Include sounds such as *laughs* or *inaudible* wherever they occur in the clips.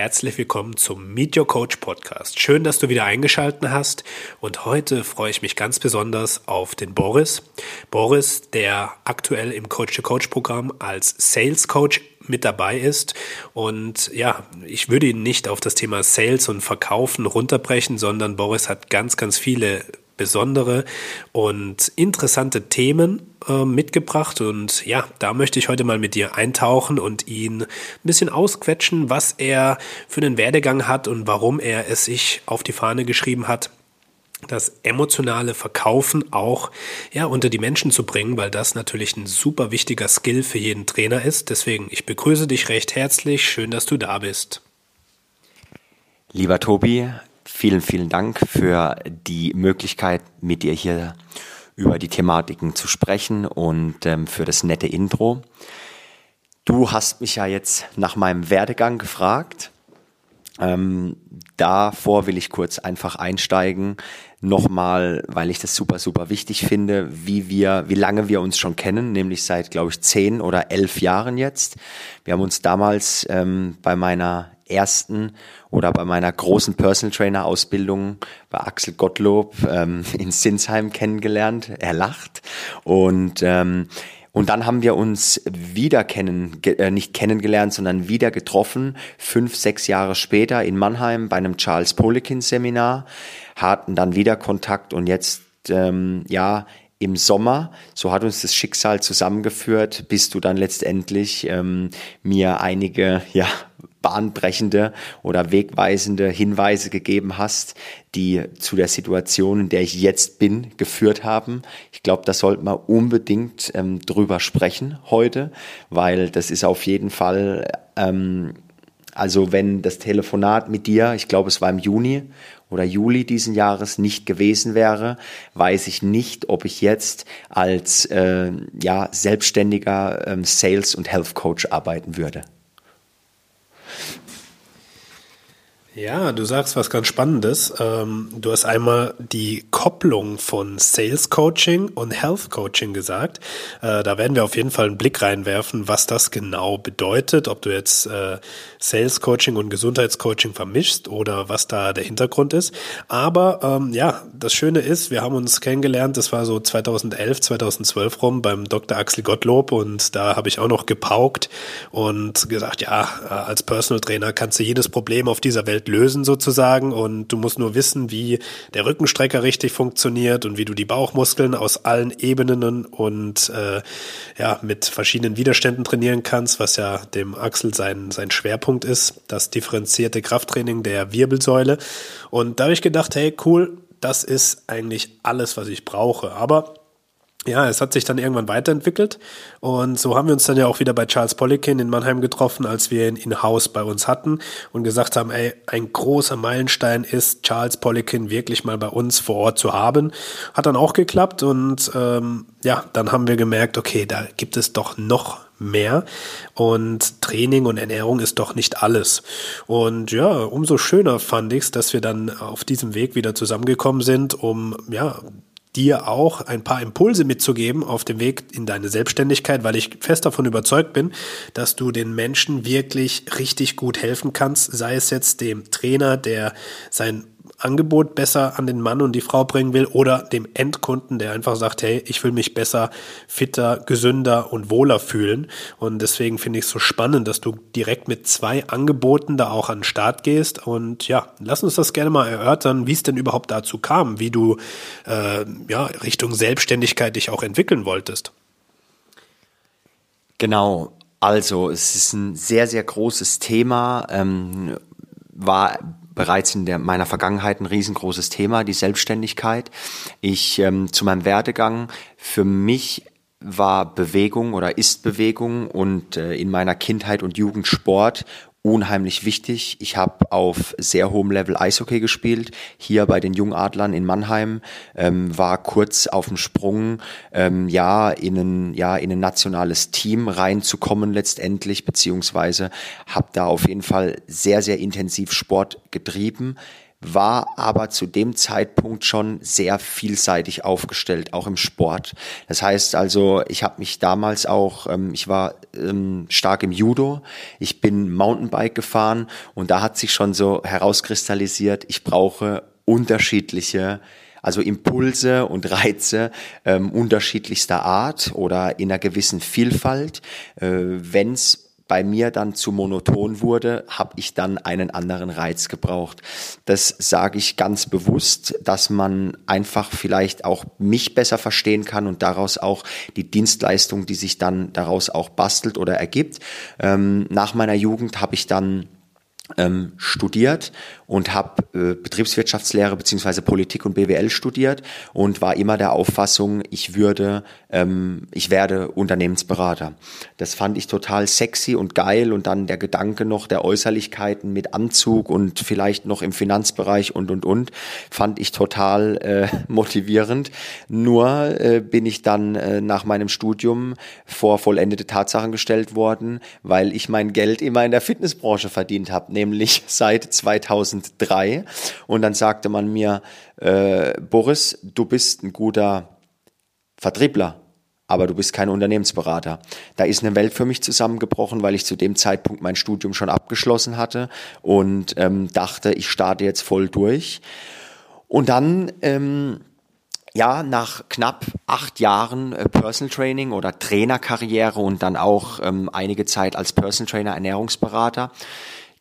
Herzlich willkommen zum Meet Your Coach Podcast. Schön, dass du wieder eingeschaltet hast und heute freue ich mich ganz besonders auf den Boris. Boris, der aktuell im Coach to Coach Programm als Sales Coach mit dabei ist und ja, ich würde ihn nicht auf das Thema Sales und Verkaufen runterbrechen, sondern Boris hat ganz, ganz viele besondere und interessante Themen äh, mitgebracht. Und ja, da möchte ich heute mal mit dir eintauchen und ihn ein bisschen ausquetschen, was er für einen Werdegang hat und warum er es sich auf die Fahne geschrieben hat, das emotionale Verkaufen auch ja unter die Menschen zu bringen, weil das natürlich ein super wichtiger Skill für jeden Trainer ist. Deswegen ich begrüße dich recht herzlich, schön, dass du da bist. Lieber Tobi, Vielen, vielen Dank für die Möglichkeit, mit dir hier über die Thematiken zu sprechen und ähm, für das nette Intro. Du hast mich ja jetzt nach meinem Werdegang gefragt. Ähm, davor will ich kurz einfach einsteigen, nochmal, weil ich das super, super wichtig finde, wie wir, wie lange wir uns schon kennen, nämlich seit, glaube ich, zehn oder elf Jahren jetzt. Wir haben uns damals ähm, bei meiner ersten oder bei meiner großen Personal Trainer Ausbildung bei Axel Gottlob ähm, *laughs* in Sinsheim kennengelernt. Er lacht und ähm, und dann haben wir uns wieder kennen, äh, nicht kennengelernt, sondern wieder getroffen, fünf, sechs Jahre später in Mannheim bei einem Charles Polikin Seminar, hatten dann wieder Kontakt und jetzt, ähm, ja, im Sommer, so hat uns das Schicksal zusammengeführt, bis du dann letztendlich ähm, mir einige ja, bahnbrechende oder wegweisende Hinweise gegeben hast, die zu der Situation, in der ich jetzt bin, geführt haben. Ich glaube, da sollten wir unbedingt ähm, drüber sprechen heute, weil das ist auf jeden Fall, ähm, also wenn das Telefonat mit dir, ich glaube, es war im Juni oder Juli diesen Jahres nicht gewesen wäre, weiß ich nicht, ob ich jetzt als äh, ja, selbstständiger ähm, Sales- und Health Coach arbeiten würde. Ja, du sagst was ganz Spannendes. Ähm, du hast einmal die Kopplung von Sales Coaching und Health Coaching gesagt. Äh, da werden wir auf jeden Fall einen Blick reinwerfen, was das genau bedeutet, ob du jetzt äh, Sales Coaching und Gesundheitscoaching vermischst oder was da der Hintergrund ist. Aber ähm, ja, das Schöne ist, wir haben uns kennengelernt, das war so 2011, 2012 rum beim Dr. Axel Gottlob und da habe ich auch noch gepaukt und gesagt, ja, äh, als Personal Trainer kannst du jedes Problem auf dieser Welt Welt lösen sozusagen. Und du musst nur wissen, wie der Rückenstrecker richtig funktioniert und wie du die Bauchmuskeln aus allen Ebenen und äh, ja mit verschiedenen Widerständen trainieren kannst, was ja dem Axel sein sein Schwerpunkt ist, das differenzierte Krafttraining der Wirbelsäule. Und da habe ich gedacht, hey cool, das ist eigentlich alles, was ich brauche, aber ja, es hat sich dann irgendwann weiterentwickelt und so haben wir uns dann ja auch wieder bei Charles Poliquin in Mannheim getroffen, als wir ihn in-house bei uns hatten und gesagt haben, ey, ein großer Meilenstein ist, Charles Poliquin wirklich mal bei uns vor Ort zu haben. Hat dann auch geklappt und ähm, ja, dann haben wir gemerkt, okay, da gibt es doch noch mehr und Training und Ernährung ist doch nicht alles. Und ja, umso schöner fand ich es, dass wir dann auf diesem Weg wieder zusammengekommen sind, um ja dir auch ein paar Impulse mitzugeben auf dem Weg in deine Selbstständigkeit, weil ich fest davon überzeugt bin, dass du den Menschen wirklich richtig gut helfen kannst, sei es jetzt dem Trainer, der sein Angebot besser an den Mann und die Frau bringen will oder dem Endkunden, der einfach sagt, hey, ich will mich besser, fitter, gesünder und wohler fühlen. Und deswegen finde ich es so spannend, dass du direkt mit zwei Angeboten da auch an den Start gehst. Und ja, lass uns das gerne mal erörtern, wie es denn überhaupt dazu kam, wie du äh, ja, Richtung Selbstständigkeit dich auch entwickeln wolltest. Genau, also es ist ein sehr, sehr großes Thema. Ähm, war bereits in der, meiner Vergangenheit ein riesengroßes Thema, die Selbstständigkeit. Ich ähm, zu meinem Werdegang für mich war Bewegung oder ist Bewegung und äh, in meiner Kindheit und Jugend Sport unheimlich wichtig. Ich habe auf sehr hohem Level Eishockey gespielt, hier bei den Jungadlern in Mannheim, ähm, war kurz auf dem Sprung, ähm, ja, in ein, ja, in ein nationales Team reinzukommen letztendlich, beziehungsweise habe da auf jeden Fall sehr, sehr intensiv Sport getrieben war aber zu dem Zeitpunkt schon sehr vielseitig aufgestellt, auch im Sport. Das heißt also, ich habe mich damals auch, ähm, ich war ähm, stark im Judo, ich bin Mountainbike gefahren und da hat sich schon so herauskristallisiert, ich brauche unterschiedliche also Impulse und Reize ähm, unterschiedlichster Art oder in einer gewissen Vielfalt. Äh, Wenn es bei mir dann zu monoton wurde, habe ich dann einen anderen Reiz gebraucht. Das sage ich ganz bewusst, dass man einfach vielleicht auch mich besser verstehen kann und daraus auch die Dienstleistung, die sich dann daraus auch bastelt oder ergibt. Ähm, nach meiner Jugend habe ich dann ähm, studiert und habe äh, Betriebswirtschaftslehre beziehungsweise Politik und BWL studiert und war immer der Auffassung, ich würde, ähm, ich werde Unternehmensberater. Das fand ich total sexy und geil und dann der Gedanke noch der Äußerlichkeiten mit Anzug und vielleicht noch im Finanzbereich und und und fand ich total äh, *laughs* motivierend. Nur äh, bin ich dann äh, nach meinem Studium vor vollendete Tatsachen gestellt worden, weil ich mein Geld immer in der Fitnessbranche verdient habe, nämlich seit 2003. Und dann sagte man mir, äh, Boris, du bist ein guter Vertriebler, aber du bist kein Unternehmensberater. Da ist eine Welt für mich zusammengebrochen, weil ich zu dem Zeitpunkt mein Studium schon abgeschlossen hatte und ähm, dachte, ich starte jetzt voll durch. Und dann ähm, ja, nach knapp acht Jahren äh, Personal Training oder Trainerkarriere und dann auch ähm, einige Zeit als Personal Trainer, Ernährungsberater,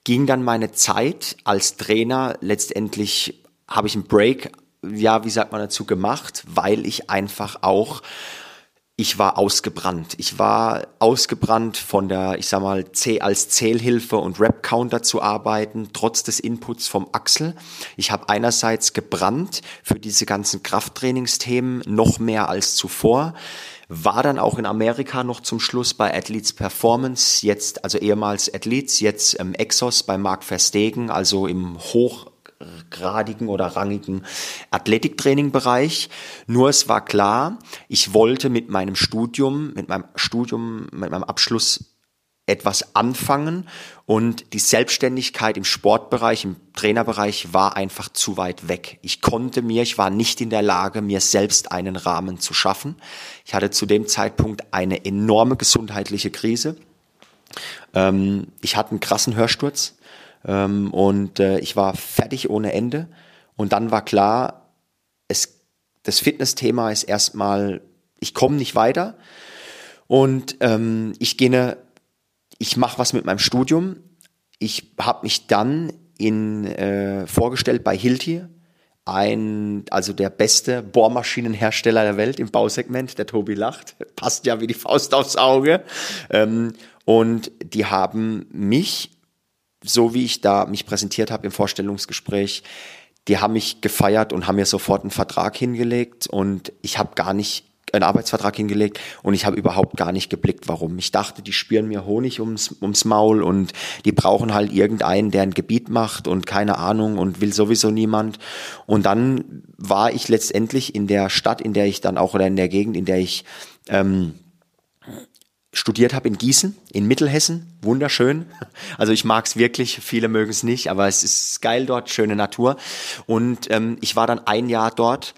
ging dann meine Zeit als Trainer letztendlich habe ich einen Break, ja, wie sagt man dazu gemacht, weil ich einfach auch ich war ausgebrannt. Ich war ausgebrannt von der, ich sag mal, C als Zählhilfe und Rap-Counter zu arbeiten, trotz des Inputs vom Axel. Ich habe einerseits gebrannt für diese ganzen Krafttrainingsthemen noch mehr als zuvor. War dann auch in Amerika noch zum Schluss bei Athletes Performance, jetzt also ehemals Athletes, jetzt ähm, Exos bei Mark Verstegen, also im hochgradigen oder rangigen Athletiktraining-Bereich. Nur es war klar, ich wollte mit meinem Studium, mit meinem Studium, mit meinem Abschluss etwas anfangen und die Selbstständigkeit im Sportbereich, im Trainerbereich war einfach zu weit weg. Ich konnte mir, ich war nicht in der Lage, mir selbst einen Rahmen zu schaffen. Ich hatte zu dem Zeitpunkt eine enorme gesundheitliche Krise. Ähm, ich hatte einen krassen Hörsturz ähm, und äh, ich war fertig ohne Ende. Und dann war klar, es, das Fitnessthema ist erstmal, ich komme nicht weiter. Und ähm, ich gehe ich mache was mit meinem Studium. Ich habe mich dann in, äh, vorgestellt bei Hilti, ein, also der beste Bohrmaschinenhersteller der Welt im Bausegment, der Tobi lacht, *laughs* passt ja wie die Faust aufs Auge. Ähm, und die haben mich, so wie ich da mich präsentiert habe im Vorstellungsgespräch, die haben mich gefeiert und haben mir sofort einen Vertrag hingelegt und ich habe gar nicht einen Arbeitsvertrag hingelegt und ich habe überhaupt gar nicht geblickt, warum. Ich dachte, die spüren mir Honig ums, ums Maul und die brauchen halt irgendeinen, der ein Gebiet macht und keine Ahnung und will sowieso niemand. Und dann war ich letztendlich in der Stadt, in der ich dann auch oder in der Gegend, in der ich ähm, studiert habe in Gießen, in Mittelhessen, wunderschön. *laughs* Also ich mag es wirklich, viele mögen es nicht, aber es ist geil dort, schöne Natur. Und ähm, ich war dann ein Jahr dort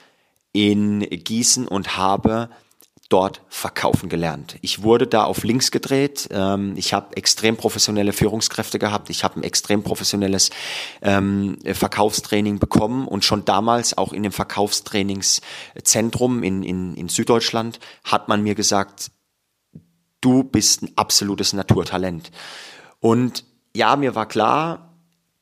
in Gießen und habe dort verkaufen gelernt. Ich wurde da auf links gedreht. Ähm, ich habe extrem professionelle Führungskräfte gehabt. Ich habe ein extrem professionelles ähm, Verkaufstraining bekommen und schon damals auch in dem Verkaufstrainingszentrum in, in, in Süddeutschland hat man mir gesagt, du bist ein absolutes Naturtalent. Und ja, mir war klar,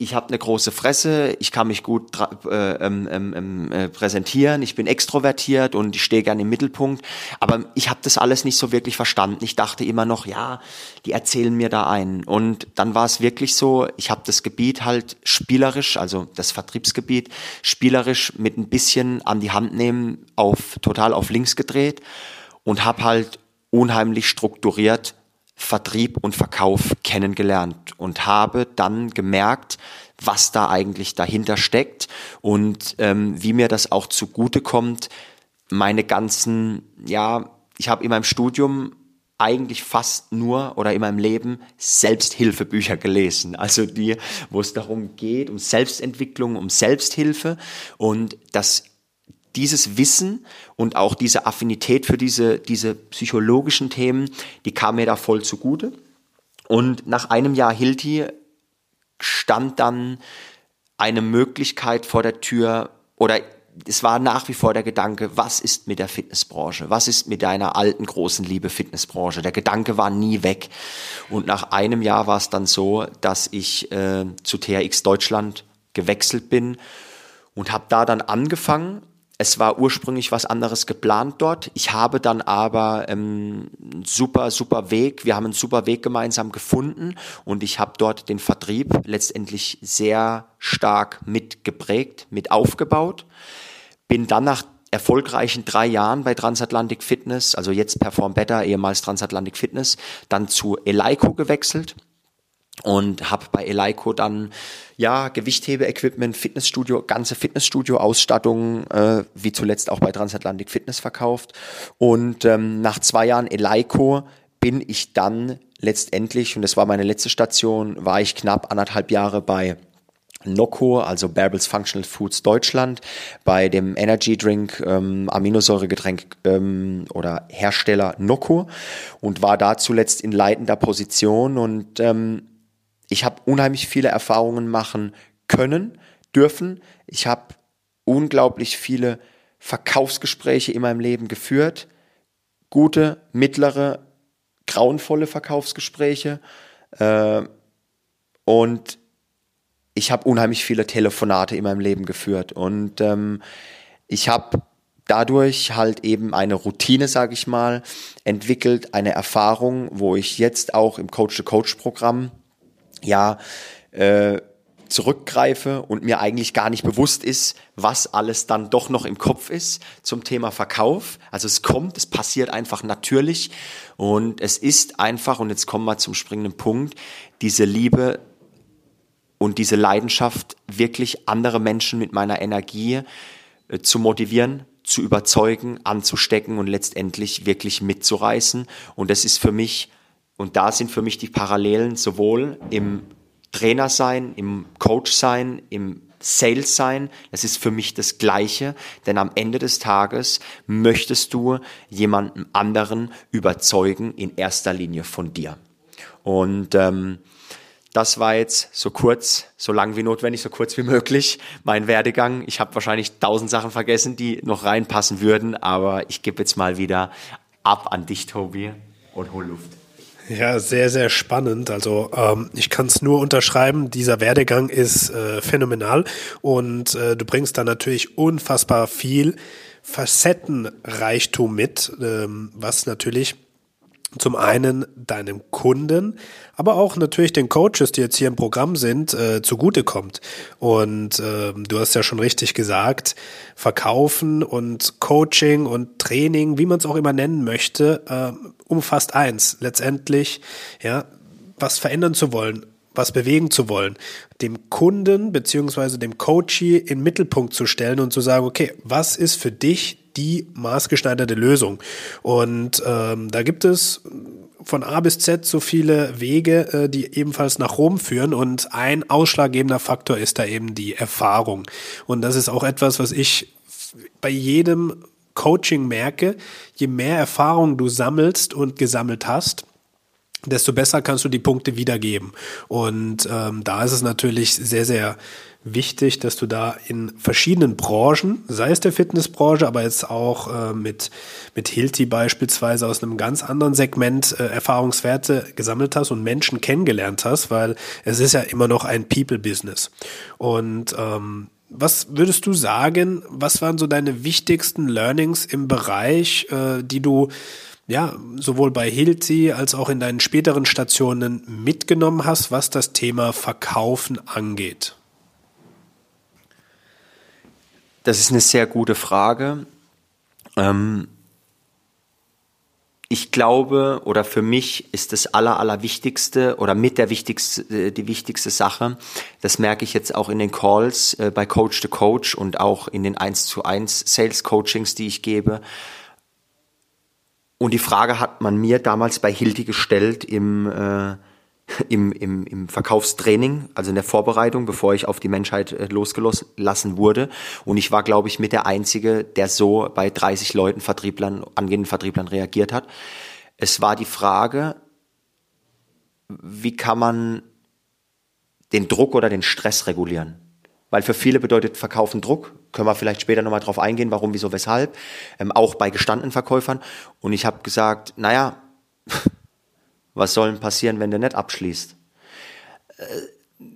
ich habe eine große Fresse, ich kann mich gut äh, ähm, ähm, ähm, äh, präsentieren, ich bin extrovertiert und ich stehe gerne im Mittelpunkt, aber ich habe das alles nicht so wirklich verstanden. Ich dachte immer noch, ja, die erzählen mir da ein. Und dann war es wirklich so, ich habe das Gebiet halt spielerisch, also das Vertriebsgebiet, spielerisch mit ein bisschen an die Hand nehmen, auf total auf links gedreht und habe halt unheimlich strukturiert Vertrieb und Verkauf kennengelernt und habe dann gemerkt, was da eigentlich dahinter steckt und ähm, wie mir das auch zugute kommt, meine ganzen, ja, ich habe in meinem Studium eigentlich fast nur oder in meinem Leben Selbsthilfebücher gelesen. Also die, wo es darum geht, um Selbstentwicklung, um Selbsthilfe und das dieses Wissen und auch diese Affinität für diese, diese psychologischen Themen, die kam mir da voll zugute. Und nach einem Jahr Hilti stand dann eine Möglichkeit vor der Tür oder es war nach wie vor der Gedanke, was ist mit der Fitnessbranche? Was ist mit deiner alten großen Liebe Fitnessbranche? Der Gedanke war nie weg. Und nach einem Jahr war es dann so, dass ich äh, zu THX Deutschland gewechselt bin und habe da dann angefangen. Es war ursprünglich was anderes geplant dort. Ich habe dann aber ähm, super, super Weg. Wir haben einen super Weg gemeinsam gefunden und ich habe dort den Vertrieb letztendlich sehr stark mitgeprägt, mit aufgebaut. Bin dann nach erfolgreichen drei Jahren bei Transatlantic Fitness, also jetzt Perform Better, ehemals Transatlantic Fitness, dann zu Eleiko gewechselt und habe bei Eleiko dann ja Gewichthebe-Equipment, Fitnessstudio, ganze Fitnessstudio-Ausstattung, äh, wie zuletzt auch bei Transatlantic Fitness verkauft. Und ähm, nach zwei Jahren Eleiko bin ich dann letztendlich, und das war meine letzte Station, war ich knapp anderthalb Jahre bei Noco, also Bärbels Functional Foods Deutschland, bei dem Energy Drink, ähm, Aminosäuregetränk ähm, oder Hersteller Noco und war da zuletzt in leitender Position und ähm, ich habe unheimlich viele Erfahrungen machen können, dürfen. Ich habe unglaublich viele Verkaufsgespräche in meinem Leben geführt, gute, mittlere, grauenvolle Verkaufsgespräche. Äh, und ich habe unheimlich viele Telefonate in meinem Leben geführt. Und ähm, ich habe dadurch halt eben eine Routine, sage ich mal, entwickelt, eine Erfahrung, wo ich jetzt auch im Coach-to-Coach-Programm ja äh, zurückgreife und mir eigentlich gar nicht bewusst ist, was alles dann doch noch im Kopf ist zum Thema Verkauf. Also es kommt, es passiert einfach natürlich und es ist einfach, und jetzt kommen wir zum springenden Punkt, diese Liebe und diese Leidenschaft, wirklich andere Menschen mit meiner Energie äh, zu motivieren, zu überzeugen, anzustecken und letztendlich wirklich mitzureißen. Und das ist für mich, und da sind für mich die Parallelen sowohl im Trainer sein, im Coach sein, im Sales sein, das ist für mich das Gleiche, denn am Ende des Tages möchtest du jemanden anderen überzeugen, in erster Linie von dir. Und ähm, das war jetzt so kurz, so lang wie notwendig, so kurz wie möglich mein Werdegang. Ich habe wahrscheinlich tausend Sachen vergessen, die noch reinpassen würden, aber ich gebe jetzt mal wieder ab an dich, Tobi, und hol Luft. Ja, sehr, sehr spannend. Also ähm, ich kann es nur unterschreiben, dieser Werdegang ist äh, phänomenal und äh, du bringst da natürlich unfassbar viel Facettenreichtum mit, ähm, was natürlich zum einen deinem Kunden, aber auch natürlich den Coaches, die jetzt hier im Programm sind, äh, zugutekommt. Und äh, du hast ja schon richtig gesagt, Verkaufen und Coaching und Training, wie man es auch immer nennen möchte, äh, umfasst eins. Letztendlich, ja, was verändern zu wollen, was bewegen zu wollen, dem Kunden beziehungsweise dem Coachee in Mittelpunkt zu stellen und zu sagen, okay, was ist für dich die maßgeschneiderte Lösung. Und ähm, da gibt es von A bis Z so viele Wege, äh, die ebenfalls nach Rom führen. Und ein ausschlaggebender Faktor ist da eben die Erfahrung. Und das ist auch etwas, was ich bei jedem Coaching merke. Je mehr Erfahrung du sammelst und gesammelt hast, desto besser kannst du die Punkte wiedergeben. Und ähm, da ist es natürlich sehr, sehr wichtig, dass du da in verschiedenen Branchen, sei es der Fitnessbranche, aber jetzt auch äh, mit, mit Hilti beispielsweise aus einem ganz anderen Segment äh, Erfahrungswerte gesammelt hast und Menschen kennengelernt hast, weil es ist ja immer noch ein People-Business. Und ähm, was würdest du sagen, was waren so deine wichtigsten Learnings im Bereich, äh, die du ja, sowohl bei Hilti als auch in deinen späteren Stationen mitgenommen hast, was das Thema Verkaufen angeht? Das ist eine sehr gute Frage. Ähm, ich glaube oder für mich ist das aller, allerwichtigste oder mit der wichtigste, äh, die wichtigste Sache, das merke ich jetzt auch in den Calls äh, bei Coach to Coach und auch in den 1 zu 1 Sales Coachings, die ich gebe. Und die Frage hat man mir damals bei Hilti gestellt im, äh, im, im, im Verkaufstraining, also in der Vorbereitung, bevor ich auf die Menschheit äh, losgelassen wurde. Und ich war, glaube ich, mit der Einzige, der so bei 30 Leuten, Vertrieblern, angehenden Vertrieblern reagiert hat. Es war die Frage, wie kann man den Druck oder den Stress regulieren? Weil für viele bedeutet Verkaufen Druck. Können wir vielleicht später nochmal drauf eingehen, warum, wieso, weshalb. Ähm, auch bei gestandenen Verkäufern. Und ich habe gesagt, naja, *laughs* was soll denn passieren, wenn der nicht abschließt? Äh,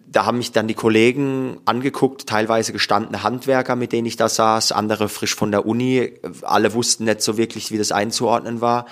da haben mich dann die Kollegen angeguckt, teilweise gestandene Handwerker, mit denen ich da saß, andere frisch von der Uni. Alle wussten nicht so wirklich, wie das einzuordnen war.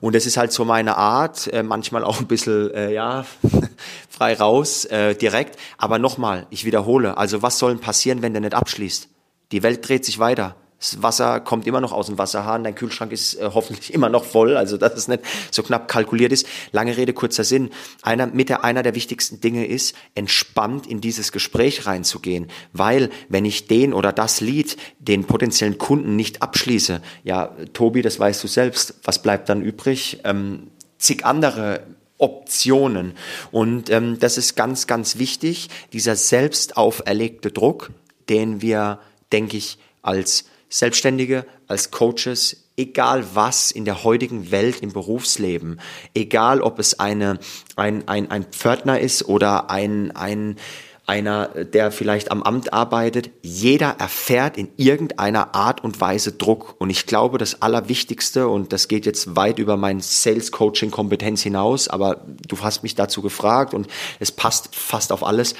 Und das ist halt so meine Art, äh, manchmal auch ein bisschen, äh, ja, *laughs* frei raus, direkt. Aber nochmal, ich wiederhole, also was soll denn passieren, wenn der nicht abschließt? Die Welt dreht sich weiter. Das Wasser kommt immer noch aus dem Wasserhahn, dein Kühlschrank ist äh, hoffentlich immer noch voll, also dass es nicht so knapp kalkuliert ist. Lange Rede, kurzer Sinn. Einer, mit der, einer der wichtigsten Dinge ist, entspannt in dieses Gespräch reinzugehen, weil wenn ich den oder das Lied den potenziellen Kunden nicht abschließe, ja, Tobi, das weißt du selbst, was bleibt dann übrig? Ähm, zig andere Optionen. Und ähm, das ist ganz, ganz wichtig, dieser selbst auferlegte Druck, den wir, denke ich, als Selbstständige, als Coaches, egal was in der heutigen Welt im Berufsleben, egal ob es eine, ein, ein, ein Pförtner ist oder ein, ein einer, der vielleicht am Amt arbeitet. Jeder erfährt in irgendeiner Art und Weise Druck. Und ich glaube, das Allerwichtigste, und das geht jetzt weit über mein Sales-Coaching-Kompetenz hinaus, aber du hast mich dazu gefragt und es passt fast auf alles,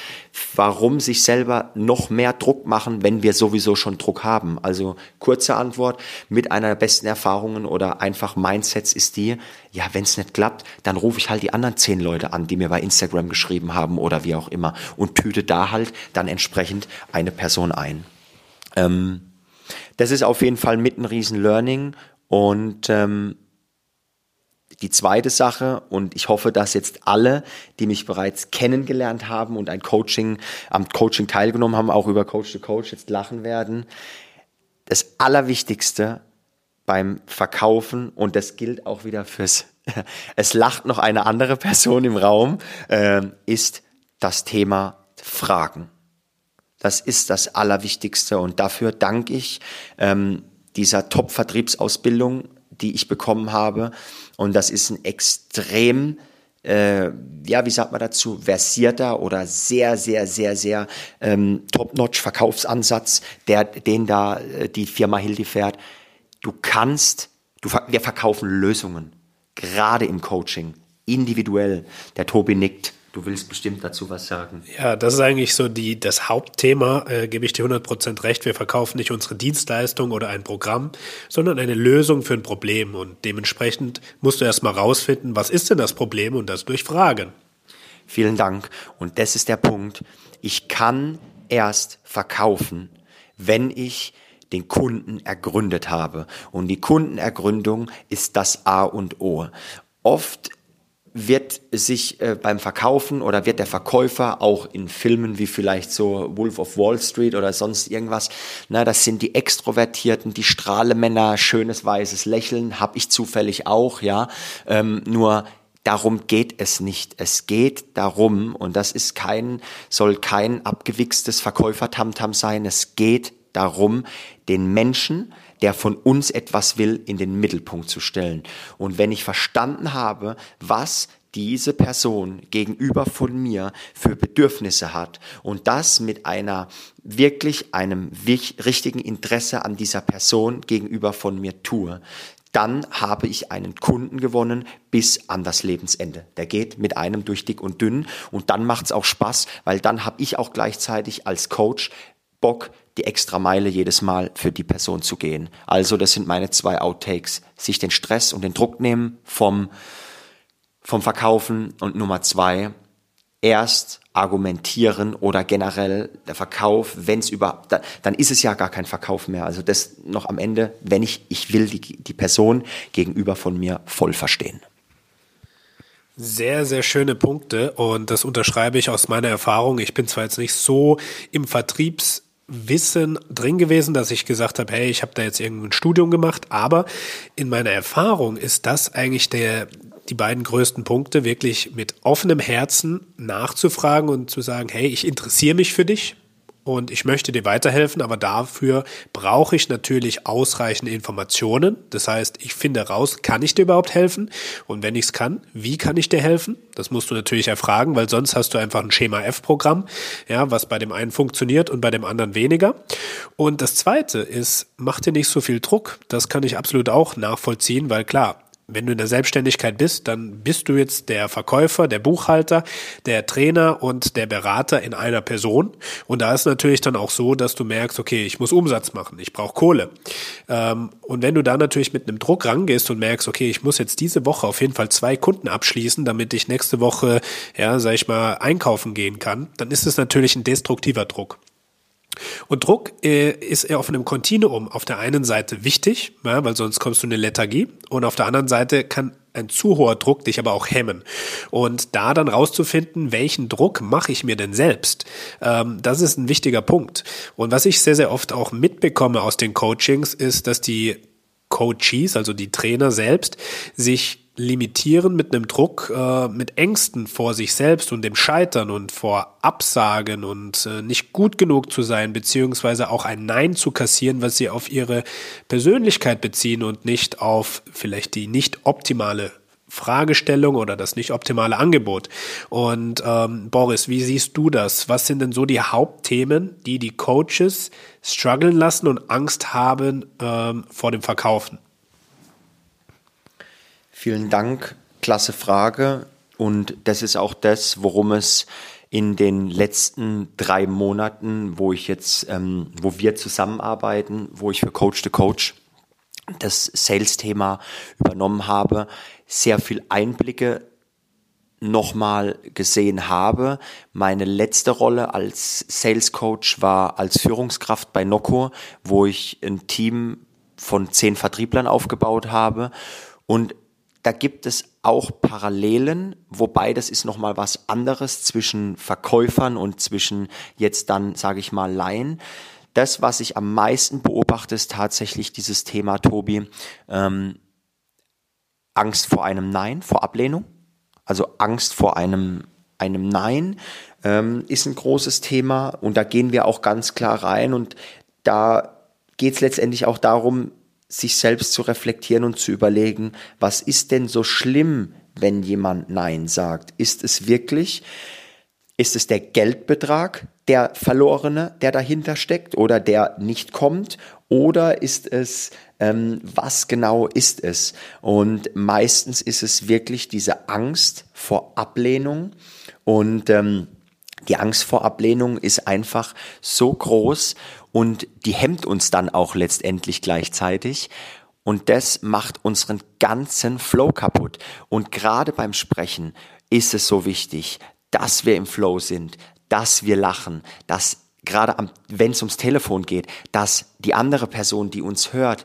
warum sich selber noch mehr Druck machen, wenn wir sowieso schon Druck haben. Also kurze Antwort, mit einer der besten Erfahrungen oder einfach Mindsets ist die, ja, wenn es nicht klappt, dann rufe ich halt die anderen zehn Leute an, die mir bei Instagram geschrieben haben oder wie auch immer und tüte da halt dann entsprechend eine Person ein. Ähm, das ist auf jeden Fall mit ein riesen Learning und ähm, die zweite Sache, und ich hoffe, dass jetzt alle, die mich bereits kennengelernt haben und ein Coaching, am Coaching teilgenommen haben, auch über Coach to Coach jetzt lachen werden. Das Allerwichtigste beim Verkaufen und das gilt auch wieder fürs, *laughs* es lacht noch eine andere Person im Raum, äh, ist das Thema Fragen. Das ist das Allerwichtigste und dafür danke ich ähm, dieser Top-Vertriebsausbildung, die ich bekommen habe und das ist ein extrem äh, ja, wie sagt man dazu, versierter oder sehr, sehr, sehr, sehr ähm, top-notch Verkaufsansatz, der, den da äh, die Firma Hildi fährt. Du kannst, du, wir verkaufen Lösungen, gerade im Coaching, individuell. Der Tobi nickt. Du willst bestimmt dazu was sagen. Ja, das ist eigentlich so die, das Hauptthema, äh, gebe ich dir 100% recht. Wir verkaufen nicht unsere Dienstleistung oder ein Programm, sondern eine Lösung für ein Problem. Und dementsprechend musst du erstmal rausfinden, was ist denn das Problem und das durch Fragen. Vielen Dank. Und das ist der Punkt. Ich kann erst verkaufen, wenn ich den Kunden ergründet habe. Und die Kundenergründung ist das A und O. Oft wird sich äh, beim Verkaufen oder wird der Verkäufer auch in Filmen wie vielleicht so Wolf of Wall Street oder sonst irgendwas, na, das sind die Extrovertierten, die Strahlemänner, schönes weißes Lächeln, habe ich zufällig auch, ja, ähm, nur darum geht es nicht. Es geht darum, und das ist kein, soll kein abgewichstes Verkäufertamtam sein, es geht darum, den Menschen, der von uns etwas will, in den Mittelpunkt zu stellen. Und wenn ich verstanden habe, was diese Person gegenüber von mir für Bedürfnisse hat und das mit einer wirklich einem richtigen Interesse an dieser Person gegenüber von mir tue, dann habe ich einen Kunden gewonnen bis an das Lebensende. Der geht mit einem durch dick und dünn und dann macht es auch Spaß, weil dann habe ich auch gleichzeitig als Coach Bock, die extra Meile jedes Mal für die Person zu gehen. Also das sind meine zwei Outtakes. Sich den Stress und den Druck nehmen vom, vom Verkaufen und Nummer zwei, erst argumentieren oder generell der Verkauf, wenn es über, dann, dann ist es ja gar kein Verkauf mehr. Also das noch am Ende, wenn ich, ich will die, die Person gegenüber von mir voll verstehen. Sehr, sehr schöne Punkte und das unterschreibe ich aus meiner Erfahrung. Ich bin zwar jetzt nicht so im Vertriebswissen drin gewesen, dass ich gesagt habe, hey, ich habe da jetzt irgendein Studium gemacht, aber in meiner Erfahrung ist das eigentlich der die beiden größten Punkte, wirklich mit offenem Herzen nachzufragen und zu sagen, hey, ich interessiere mich für dich und ich möchte dir weiterhelfen, aber dafür brauche ich natürlich ausreichende Informationen. Das heißt, ich finde raus, kann ich dir überhaupt helfen? Und wenn ich es kann, wie kann ich dir helfen? Das musst du natürlich erfragen, weil sonst hast du einfach ein Schema F-Programm, ja, was bei dem einen funktioniert und bei dem anderen weniger. Und das zweite ist, mach dir nicht so viel Druck. Das kann ich absolut auch nachvollziehen, weil klar, wenn du in der Selbstständigkeit bist, dann bist du jetzt der Verkäufer, der Buchhalter, der Trainer und der Berater in einer Person. Und da ist natürlich dann auch so, dass du merkst, okay, ich muss Umsatz machen, ich brauche Kohle. Ähm, und wenn du da natürlich mit einem Druck rangehst und merkst, okay, ich muss jetzt diese Woche auf jeden Fall zwei Kunden abschließen, damit ich nächste Woche, ja, sag ich mal, einkaufen gehen kann, dann ist es natürlich ein destruktiver Druck. Und Druck äh, ist auf einem Kontinuum auf der einen Seite wichtig, ja, weil sonst kommst du in eine Lethargie und auf der anderen Seite kann ein zu hoher Druck dich aber auch hemmen. Und da dann rauszufinden, welchen Druck mache ich mir denn selbst, ähm, das ist ein wichtiger Punkt. Und was ich sehr, sehr oft auch mitbekomme aus den Coachings, ist, dass die Coaches, also die Trainer selbst, sich limitieren mit einem Druck, äh, mit Ängsten vor sich selbst und dem Scheitern und vor Absagen und äh, nicht gut genug zu sein, beziehungsweise auch ein Nein zu kassieren, was sie auf ihre Persönlichkeit beziehen und nicht auf vielleicht die nicht optimale Fragestellung oder das nicht optimale Angebot. Und ähm, Boris, wie siehst du das? Was sind denn so die Hauptthemen, die die Coaches strugglen lassen und Angst haben ähm, vor dem Verkaufen? Vielen Dank, klasse Frage. Und das ist auch das, worum es in den letzten drei Monaten, wo ich jetzt, ähm, wo wir zusammenarbeiten, wo ich für Coach to Coach das Sales-Thema übernommen habe, sehr viel Einblicke nochmal gesehen habe. Meine letzte Rolle als Sales Coach war als Führungskraft bei Noco, wo ich ein Team von zehn Vertrieblern aufgebaut habe. Und da gibt es auch Parallelen, wobei das ist nochmal was anderes zwischen Verkäufern und zwischen jetzt dann, sage ich mal, Laien. Das, was ich am meisten beobachte, ist tatsächlich dieses Thema, Tobi, ähm, Angst vor einem Nein, vor Ablehnung. Also Angst vor einem, einem Nein ähm, ist ein großes Thema und da gehen wir auch ganz klar rein und da geht es letztendlich auch darum, sich selbst zu reflektieren und zu überlegen, was ist denn so schlimm, wenn jemand Nein sagt? Ist es wirklich, ist es der Geldbetrag, der verlorene, der dahinter steckt oder der nicht kommt? Oder ist es, ähm, was genau ist es? Und meistens ist es wirklich diese Angst vor Ablehnung und ähm, die Angst vor Ablehnung ist einfach so groß und die hemmt uns dann auch letztendlich gleichzeitig. Und das macht unseren ganzen Flow kaputt. Und gerade beim Sprechen ist es so wichtig, dass wir im Flow sind, dass wir lachen, dass gerade wenn es ums Telefon geht, dass die andere Person, die uns hört,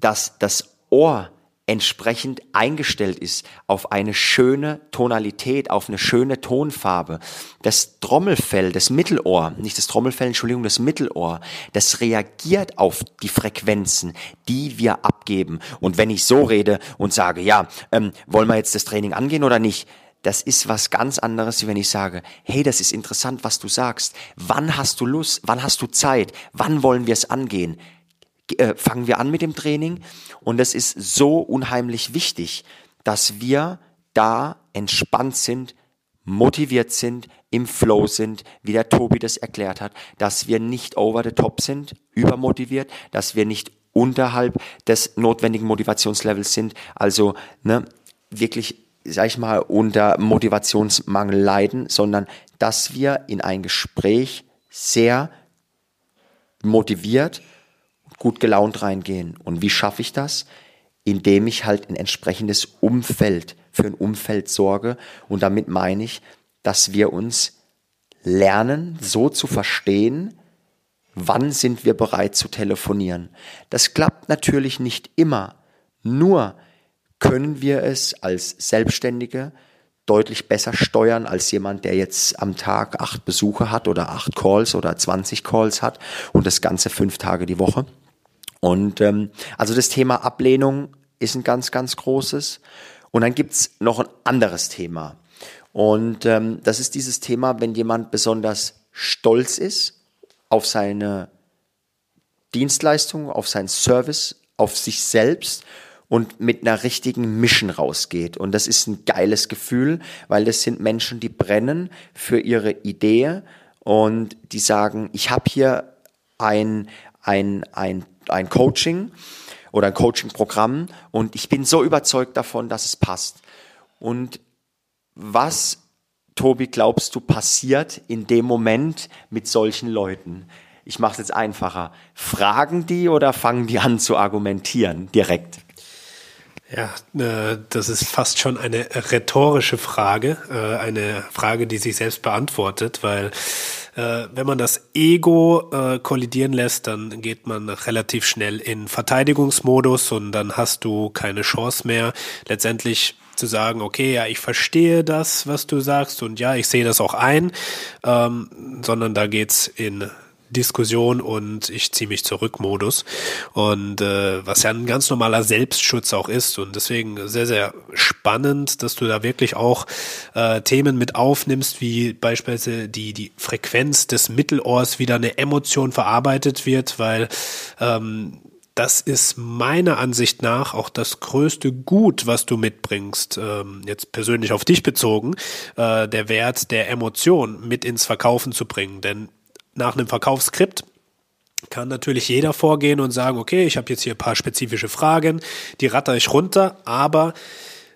dass das Ohr entsprechend eingestellt ist auf eine schöne Tonalität, auf eine schöne Tonfarbe. Das Trommelfell, das Mittelohr, nicht das Trommelfell, Entschuldigung, das Mittelohr, das reagiert auf die Frequenzen, die wir abgeben. Und wenn ich so rede und sage, ja, ähm, wollen wir jetzt das Training angehen oder nicht? Das ist was ganz anderes, wie wenn ich sage, hey, das ist interessant, was du sagst. Wann hast du Lust? Wann hast du Zeit? Wann wollen wir es angehen? Äh, fangen wir an mit dem Training. Und es ist so unheimlich wichtig, dass wir da entspannt sind, motiviert sind, im Flow sind, wie der Tobi das erklärt hat, dass wir nicht over the top sind, übermotiviert, dass wir nicht unterhalb des notwendigen Motivationslevels sind, also ne, wirklich, sag ich mal, unter Motivationsmangel leiden, sondern dass wir in ein Gespräch sehr motiviert, gut gelaunt reingehen. Und wie schaffe ich das? indem ich halt ein entsprechendes Umfeld für ein Umfeld sorge. Und damit meine ich, dass wir uns lernen, so zu verstehen, wann sind wir bereit zu telefonieren. Das klappt natürlich nicht immer. Nur können wir es als Selbstständige deutlich besser steuern als jemand, der jetzt am Tag acht Besuche hat oder acht Calls oder 20 Calls hat und das Ganze fünf Tage die Woche. Und ähm, also das Thema Ablehnung ist ein ganz, ganz großes. Und dann gibt's noch ein anderes Thema. Und ähm, das ist dieses Thema, wenn jemand besonders stolz ist auf seine Dienstleistung, auf seinen Service, auf sich selbst und mit einer richtigen Mission rausgeht. Und das ist ein geiles Gefühl, weil das sind Menschen, die brennen für ihre Idee und die sagen, ich habe hier ein, ein, ein, ein Coaching oder ein Coaching-Programm und ich bin so überzeugt davon, dass es passt. Und was, Tobi, glaubst du, passiert in dem Moment mit solchen Leuten? Ich mache es jetzt einfacher. Fragen die oder fangen die an zu argumentieren direkt? Ja, äh, das ist fast schon eine rhetorische Frage, äh, eine Frage, die sich selbst beantwortet, weil äh, wenn man das Ego kollidieren lässt, dann geht man relativ schnell in Verteidigungsmodus und dann hast du keine Chance mehr, letztendlich zu sagen, okay, ja, ich verstehe das, was du sagst und ja, ich sehe das auch ein, ähm, sondern da geht's in Diskussion und ich ziehe mich zurück Modus. Und äh, was ja ein ganz normaler Selbstschutz auch ist. Und deswegen sehr, sehr spannend, dass du da wirklich auch äh, Themen mit aufnimmst, wie beispielsweise die, die Frequenz des Mittelohrs wieder eine Emotion verarbeitet wird, weil ähm, das ist meiner Ansicht nach auch das größte Gut, was du mitbringst, ähm, jetzt persönlich auf dich bezogen, äh, der Wert der Emotion mit ins Verkaufen zu bringen. Denn nach einem Verkaufsskript kann natürlich jeder vorgehen und sagen, okay, ich habe jetzt hier ein paar spezifische Fragen, die ratter ich runter, aber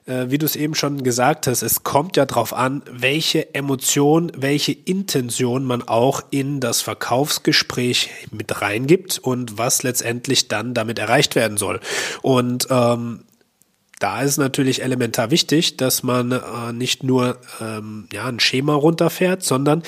äh, wie du es eben schon gesagt hast, es kommt ja darauf an, welche Emotion, welche Intention man auch in das Verkaufsgespräch mit reingibt und was letztendlich dann damit erreicht werden soll. Und ähm, da ist natürlich elementar wichtig, dass man äh, nicht nur ähm, ja, ein Schema runterfährt, sondern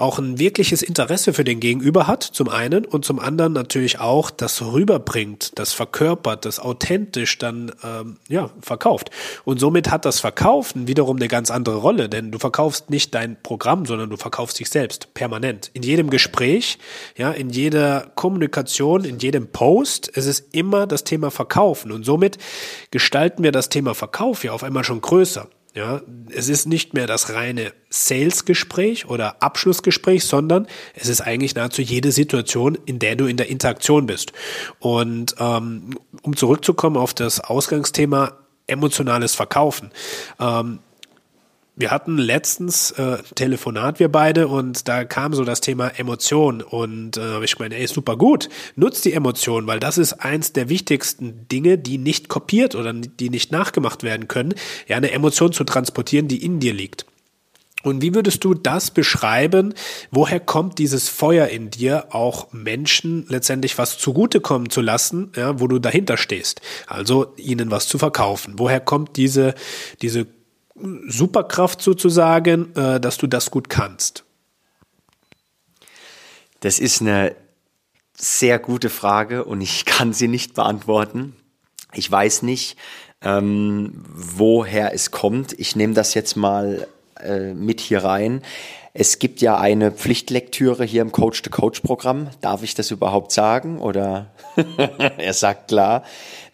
auch ein wirkliches Interesse für den Gegenüber hat, zum einen, und zum anderen natürlich auch das rüberbringt, das verkörpert, das authentisch dann ähm, ja, verkauft. Und somit hat das Verkaufen wiederum eine ganz andere Rolle, denn du verkaufst nicht dein Programm, sondern du verkaufst dich selbst permanent. In jedem Gespräch, ja, in jeder Kommunikation, in jedem Post, es ist immer das Thema Verkaufen. Und somit gestalten wir das Thema Verkauf ja auf einmal schon größer. Ja, es ist nicht mehr das reine Sales-Gespräch oder Abschlussgespräch, sondern es ist eigentlich nahezu jede Situation, in der du in der Interaktion bist. Und ähm, um zurückzukommen auf das Ausgangsthema emotionales Verkaufen. Ähm, wir hatten letztens äh, Telefonat, wir beide, und da kam so das Thema Emotion. Und äh, ich meine, ey, super gut, nutzt die Emotion, weil das ist eins der wichtigsten Dinge, die nicht kopiert oder die nicht nachgemacht werden können, ja, eine Emotion zu transportieren, die in dir liegt. Und wie würdest du das beschreiben? Woher kommt dieses Feuer in dir, auch Menschen letztendlich was zugutekommen zu lassen, ja, wo du dahinter stehst? Also ihnen was zu verkaufen. Woher kommt diese, diese Superkraft sozusagen, äh, dass du das gut kannst? Das ist eine sehr gute Frage und ich *laughs* kann sie nicht beantworten. Ich weiß nicht, ähm, woher es kommt. Ich nehme das jetzt mal äh, mit hier rein. Es gibt ja eine Pflichtlektüre hier im Coach-to-Coach-Programm. Darf ich das überhaupt sagen? Oder *laughs* er sagt klar,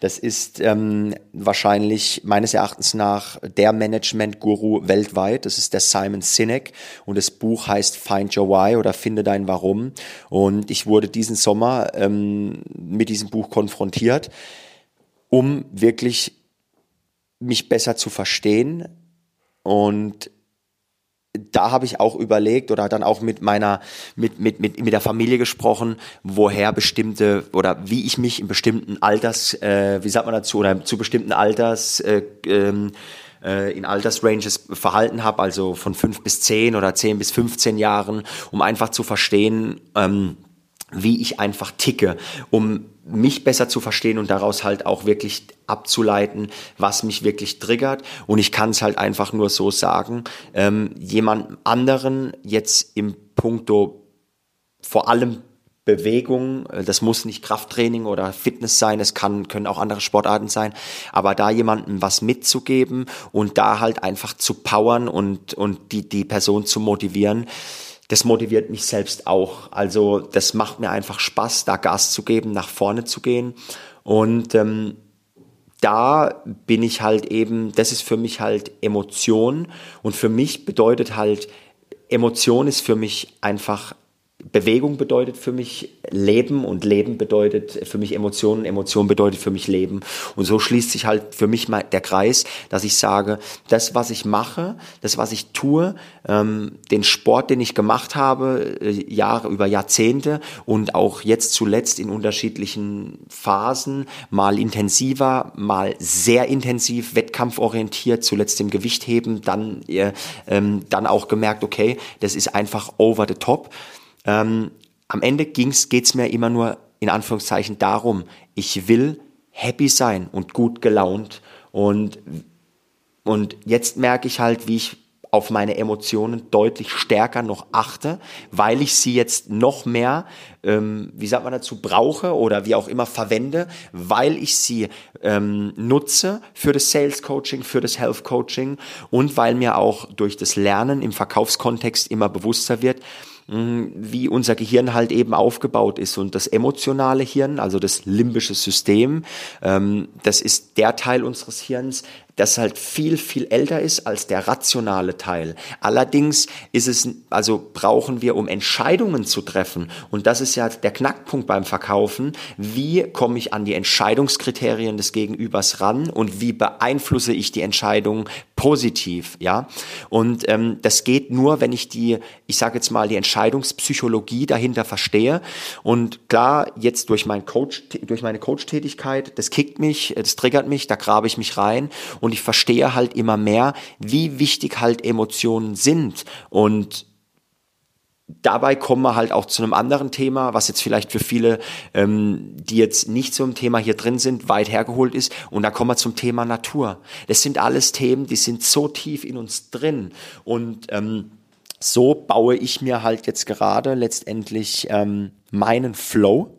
das ist ähm, wahrscheinlich meines Erachtens nach der Management-Guru weltweit. Das ist der Simon Sinek und das Buch heißt Find Your Why oder Finde dein Warum. Und ich wurde diesen Sommer ähm, mit diesem Buch konfrontiert, um wirklich mich besser zu verstehen und da habe ich auch überlegt oder dann auch mit meiner, mit, mit, mit, mit der Familie gesprochen, woher bestimmte oder wie ich mich in bestimmten Alters, äh, wie sagt man dazu, oder zu bestimmten Alters, äh, ähm, äh, in Altersranges verhalten habe, also von fünf bis zehn oder zehn bis 15 Jahren, um einfach zu verstehen, ähm, wie ich einfach ticke, um mich besser zu verstehen und daraus halt auch wirklich abzuleiten, was mich wirklich triggert. Und ich kann es halt einfach nur so sagen, ähm, jemand anderen jetzt im Punkto vor allem Bewegung, äh, das muss nicht Krafttraining oder Fitness sein, es kann, können auch andere Sportarten sein, aber da jemandem was mitzugeben und da halt einfach zu powern und, und die, die Person zu motivieren, das motiviert mich selbst auch. Also das macht mir einfach Spaß, da Gas zu geben, nach vorne zu gehen. Und ähm, da bin ich halt eben, das ist für mich halt Emotion. Und für mich bedeutet halt, Emotion ist für mich einfach Bewegung bedeutet für mich Leben und Leben bedeutet für mich Emotionen, Emotion bedeutet für mich Leben. Und so schließt sich halt für mich mal der Kreis, dass ich sage, das, was ich mache, das, was ich tue, ähm, den Sport, den ich gemacht habe, äh, Jahre über Jahrzehnte und auch jetzt zuletzt in unterschiedlichen Phasen, mal intensiver, mal sehr intensiv, wettkampforientiert, zuletzt im Gewichtheben, dann, äh, ähm, dann auch gemerkt, okay, das ist einfach over the top. Ähm, am Ende ging's, geht's mir immer nur in Anführungszeichen darum, ich will happy sein und gut gelaunt. Und, und jetzt merke ich halt, wie ich auf meine Emotionen deutlich stärker noch achte, weil ich sie jetzt noch mehr, ähm, wie sagt man dazu, brauche oder wie auch immer verwende, weil ich sie ähm, nutze für das Sales Coaching, für das Health Coaching und weil mir auch durch das Lernen im Verkaufskontext immer bewusster wird, wie unser Gehirn halt eben aufgebaut ist. Und das emotionale Hirn, also das limbische System, ähm, das ist der Teil unseres Hirns, das halt viel, viel älter ist als der rationale Teil. Allerdings ist es, also brauchen wir, um Entscheidungen zu treffen, und das ist ja der Knackpunkt beim Verkaufen, wie komme ich an die Entscheidungskriterien des Gegenübers ran und wie beeinflusse ich die Entscheidung positiv, ja? Und ähm, das geht nur, wenn ich die, ich sage jetzt mal, die Entscheidungspsychologie dahinter verstehe. Und klar, jetzt durch mein Coach, durch meine Coach-Tätigkeit, das kickt mich, das triggert mich, da grabe ich mich rein und ich verstehe halt immer mehr, wie wichtig halt Emotionen sind und dabei kommen wir halt auch zu einem anderen Thema, was jetzt vielleicht für viele, ähm, die jetzt nicht so im Thema hier drin sind, weit hergeholt ist. Und da kommen wir zum Thema Natur. Das sind alles Themen, die sind so tief in uns drin. Und ähm, so baue ich mir halt jetzt gerade letztendlich ähm, meinen Flow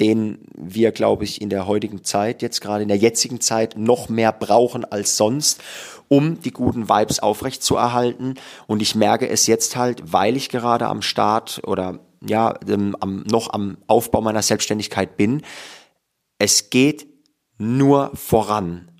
den wir, glaube ich, in der heutigen Zeit, jetzt gerade in der jetzigen Zeit, noch mehr brauchen als sonst, um die guten Vibes aufrechtzuerhalten. Und ich merke es jetzt halt, weil ich gerade am Start oder ja, ähm, am, noch am Aufbau meiner Selbstständigkeit bin. Es geht nur voran.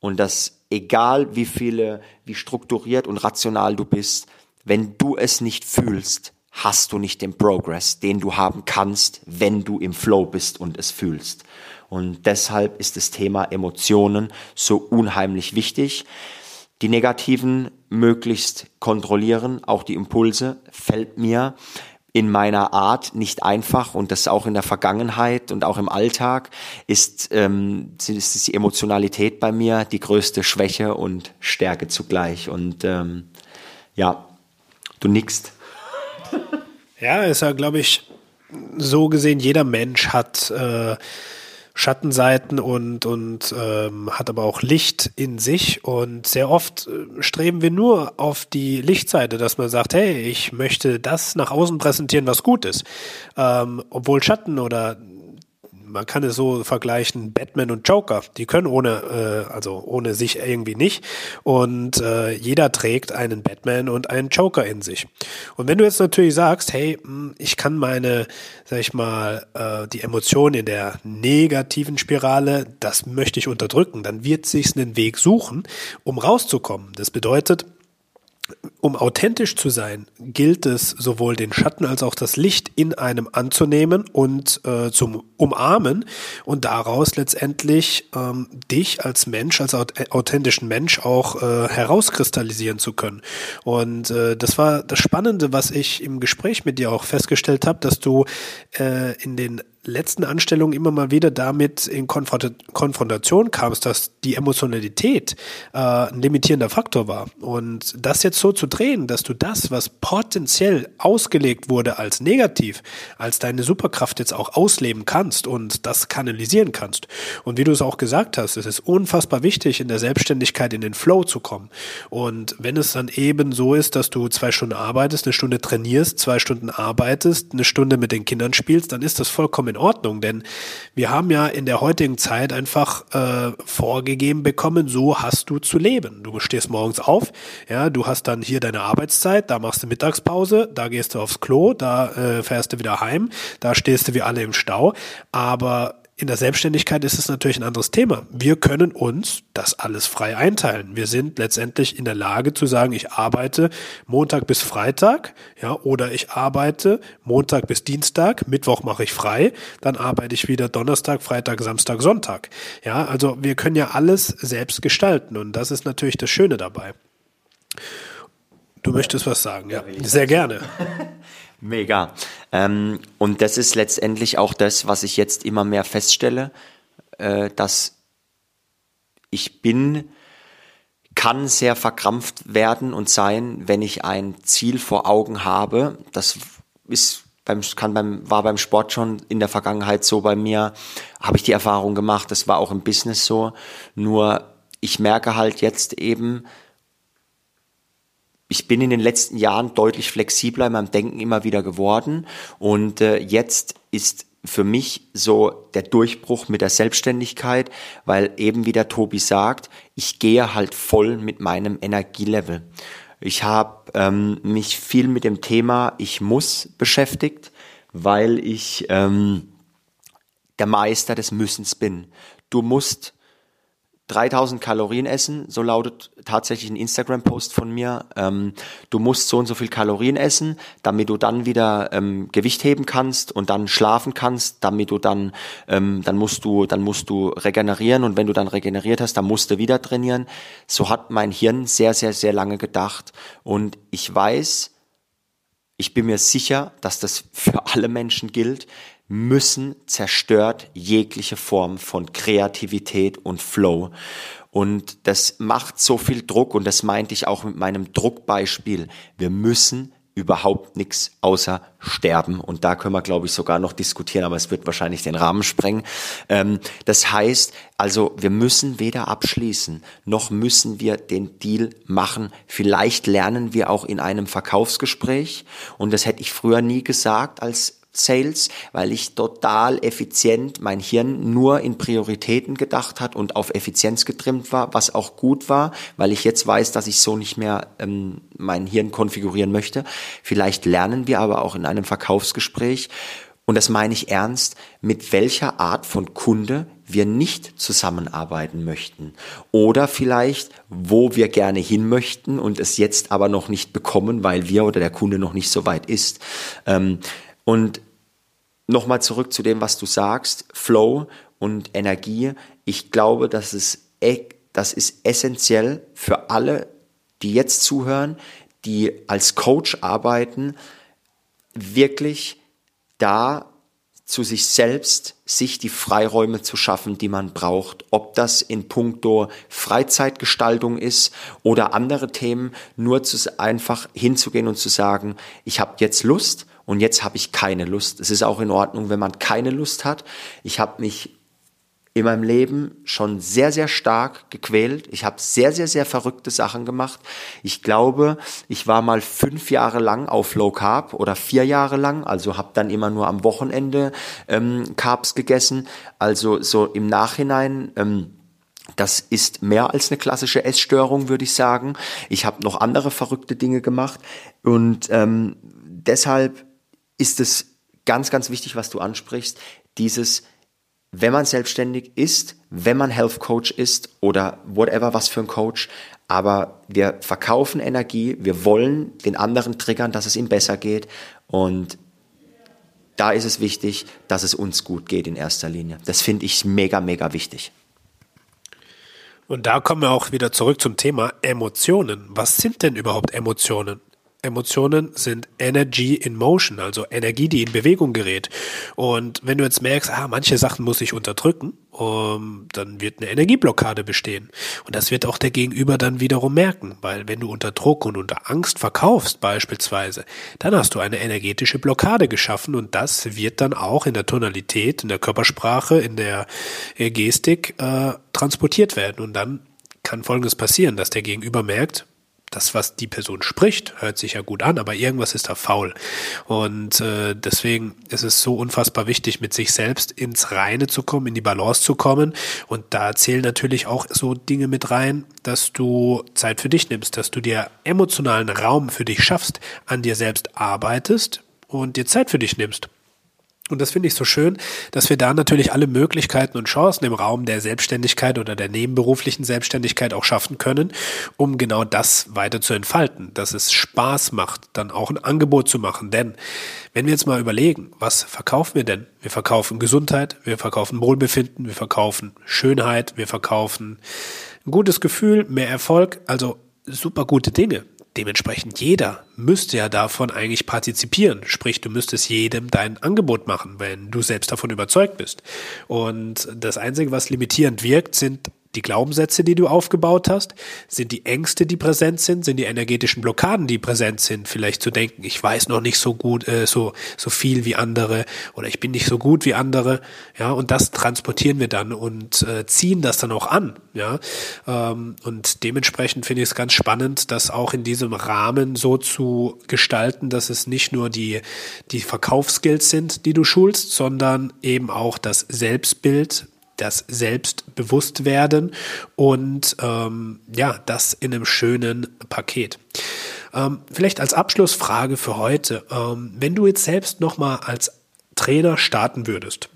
Und das, egal wie viele, wie strukturiert und rational du bist, wenn du es nicht fühlst, hast du nicht den Progress, den du haben kannst, wenn du im Flow bist und es fühlst. Und deshalb ist das Thema Emotionen so unheimlich wichtig. Die negativen möglichst kontrollieren, auch die Impulse, fällt mir in meiner Art nicht einfach und das auch in der Vergangenheit und auch im Alltag ist, ähm, ist die Emotionalität bei mir die größte Schwäche und Stärke zugleich. Und ähm, ja, du nickst. Ja, ist ja, glaube ich, so gesehen, jeder Mensch hat äh, Schattenseiten und, und ähm, hat aber auch Licht in sich. Und sehr oft äh, streben wir nur auf die Lichtseite, dass man sagt, hey, ich möchte das nach außen präsentieren, was gut ist. Ähm, obwohl Schatten oder man kann es so vergleichen, Batman und Joker, die können ohne, äh, also ohne sich irgendwie nicht. Und äh, jeder trägt einen Batman und einen Joker in sich. Und wenn du jetzt natürlich sagst, hey, hm, ich kann meine, sag ich mal, äh, die Emotionen in der negativen Spirale, das möchte ich unterdrücken, dann wird sich einen Weg suchen, um rauszukommen. Das bedeutet, um authentisch zu sein, gilt es sowohl den Schatten als auch das Licht in einem anzunehmen und äh, zum Umarmen und daraus letztendlich ähm, dich als Mensch, als authentischen Mensch auch äh, herauskristallisieren zu können. Und äh, das war das Spannende, was ich im Gespräch mit dir auch festgestellt habe, dass du äh, in den letzten Anstellung immer mal wieder damit in Konfrontation kamst, dass die Emotionalität äh, ein limitierender Faktor war. Und das jetzt so zu drehen, dass du das, was potenziell ausgelegt wurde als negativ, als deine Superkraft jetzt auch ausleben kannst und das kanalisieren kannst. Und wie du es auch gesagt hast, es ist unfassbar wichtig, in der Selbstständigkeit in den Flow zu kommen. Und wenn es dann eben so ist, dass du zwei Stunden arbeitest, eine Stunde trainierst, zwei Stunden arbeitest, eine Stunde mit den Kindern spielst, dann ist das vollkommen in Ordnung, denn wir haben ja in der heutigen Zeit einfach äh, vorgegeben bekommen, so hast du zu leben. Du stehst morgens auf, ja, du hast dann hier deine Arbeitszeit, da machst du Mittagspause, da gehst du aufs Klo, da äh, fährst du wieder heim, da stehst du wie alle im Stau, aber in der Selbstständigkeit ist es natürlich ein anderes Thema. Wir können uns das alles frei einteilen. Wir sind letztendlich in der Lage zu sagen, ich arbeite Montag bis Freitag, ja, oder ich arbeite Montag bis Dienstag, Mittwoch mache ich frei, dann arbeite ich wieder Donnerstag, Freitag, Samstag, Sonntag. Ja, also wir können ja alles selbst gestalten und das ist natürlich das Schöne dabei. Du möchtest was sagen, ja? Sehr gerne. *laughs* Mega. Ähm, und das ist letztendlich auch das, was ich jetzt immer mehr feststelle, äh, dass ich bin, kann sehr verkrampft werden und sein, wenn ich ein Ziel vor Augen habe. Das ist beim, kann beim, war beim Sport schon in der Vergangenheit so bei mir, habe ich die Erfahrung gemacht, das war auch im Business so. Nur ich merke halt jetzt eben, ich bin in den letzten Jahren deutlich flexibler in meinem Denken immer wieder geworden und äh, jetzt ist für mich so der Durchbruch mit der Selbstständigkeit, weil eben wie der Tobi sagt, ich gehe halt voll mit meinem Energielevel. Ich habe ähm, mich viel mit dem Thema Ich muss beschäftigt, weil ich ähm, der Meister des Müssens bin. Du musst 3000 Kalorien essen, so lautet tatsächlich ein Instagram-Post von mir. Ähm, du musst so und so viel Kalorien essen, damit du dann wieder ähm, Gewicht heben kannst und dann schlafen kannst, damit du dann, ähm, dann musst du, dann musst du regenerieren und wenn du dann regeneriert hast, dann musst du wieder trainieren. So hat mein Hirn sehr, sehr, sehr lange gedacht und ich weiß, ich bin mir sicher, dass das für alle Menschen gilt müssen zerstört jegliche Form von Kreativität und Flow. Und das macht so viel Druck und das meinte ich auch mit meinem Druckbeispiel. Wir müssen überhaupt nichts außer sterben. Und da können wir, glaube ich, sogar noch diskutieren, aber es wird wahrscheinlich den Rahmen sprengen. Ähm, das heißt, also wir müssen weder abschließen, noch müssen wir den Deal machen. Vielleicht lernen wir auch in einem Verkaufsgespräch. Und das hätte ich früher nie gesagt als Sales, weil ich total effizient mein Hirn nur in Prioritäten gedacht hat und auf Effizienz getrimmt war, was auch gut war, weil ich jetzt weiß, dass ich so nicht mehr ähm, mein Hirn konfigurieren möchte. Vielleicht lernen wir aber auch in einem Verkaufsgespräch, und das meine ich ernst, mit welcher Art von Kunde wir nicht zusammenarbeiten möchten. Oder vielleicht, wo wir gerne hin möchten und es jetzt aber noch nicht bekommen, weil wir oder der Kunde noch nicht so weit ist. Ähm, und nochmal zurück zu dem, was du sagst, Flow und Energie. Ich glaube, das ist, e, das ist essentiell für alle, die jetzt zuhören, die als Coach arbeiten, wirklich da zu sich selbst, sich die Freiräume zu schaffen, die man braucht. Ob das in puncto Freizeitgestaltung ist oder andere Themen, nur zu, einfach hinzugehen und zu sagen, ich habe jetzt Lust und jetzt habe ich keine Lust. Es ist auch in Ordnung, wenn man keine Lust hat. Ich habe mich in meinem Leben schon sehr, sehr stark gequält. Ich habe sehr, sehr, sehr verrückte Sachen gemacht. Ich glaube, ich war mal fünf Jahre lang auf Low Carb oder vier Jahre lang, also habe dann immer nur am Wochenende ähm, Carbs gegessen. Also so im Nachhinein. Ähm, das ist mehr als eine klassische Essstörung, würde ich sagen. Ich habe noch andere verrückte Dinge gemacht und ähm, deshalb ist es ganz, ganz wichtig, was du ansprichst, dieses, wenn man selbstständig ist, wenn man Health Coach ist oder whatever, was für ein Coach, aber wir verkaufen Energie, wir wollen den anderen triggern, dass es ihm besser geht und da ist es wichtig, dass es uns gut geht in erster Linie. Das finde ich mega, mega wichtig. Und da kommen wir auch wieder zurück zum Thema Emotionen. Was sind denn überhaupt Emotionen? Emotionen sind Energy in Motion, also Energie, die in Bewegung gerät. Und wenn du jetzt merkst, ah, manche Sachen muss ich unterdrücken, um, dann wird eine Energieblockade bestehen. Und das wird auch der Gegenüber dann wiederum merken, weil wenn du unter Druck und unter Angst verkaufst beispielsweise, dann hast du eine energetische Blockade geschaffen und das wird dann auch in der Tonalität, in der Körpersprache, in der Gestik äh, transportiert werden. Und dann kann Folgendes passieren, dass der Gegenüber merkt, das, was die Person spricht, hört sich ja gut an, aber irgendwas ist da faul. Und äh, deswegen ist es so unfassbar wichtig, mit sich selbst ins Reine zu kommen, in die Balance zu kommen. Und da zählen natürlich auch so Dinge mit rein, dass du Zeit für dich nimmst, dass du dir emotionalen Raum für dich schaffst, an dir selbst arbeitest und dir Zeit für dich nimmst. Und das finde ich so schön, dass wir da natürlich alle Möglichkeiten und Chancen im Raum der Selbstständigkeit oder der nebenberuflichen Selbstständigkeit auch schaffen können, um genau das weiter zu entfalten, dass es Spaß macht, dann auch ein Angebot zu machen. Denn wenn wir jetzt mal überlegen, was verkaufen wir denn? Wir verkaufen Gesundheit, wir verkaufen Wohlbefinden, wir verkaufen Schönheit, wir verkaufen ein gutes Gefühl, mehr Erfolg, also super gute Dinge. Dementsprechend jeder müsste ja davon eigentlich partizipieren. Sprich, du müsstest jedem dein Angebot machen, wenn du selbst davon überzeugt bist. Und das Einzige, was limitierend wirkt, sind die Glaubenssätze, die du aufgebaut hast? Sind die Ängste, die präsent sind? Sind die energetischen Blockaden, die präsent sind? Vielleicht zu denken, ich weiß noch nicht so gut, äh, so, so viel wie andere oder ich bin nicht so gut wie andere. Ja, und das transportieren wir dann und äh, ziehen das dann auch an. Ja, ähm, und dementsprechend finde ich es ganz spannend, das auch in diesem Rahmen so zu gestalten, dass es nicht nur die, die Verkaufsskills sind, die du schulst, sondern eben auch das Selbstbild, das Selbstbewusstwerden und ähm, ja, das in einem schönen Paket. Ähm, vielleicht als Abschlussfrage für heute, ähm, wenn du jetzt selbst nochmal als Trainer starten würdest,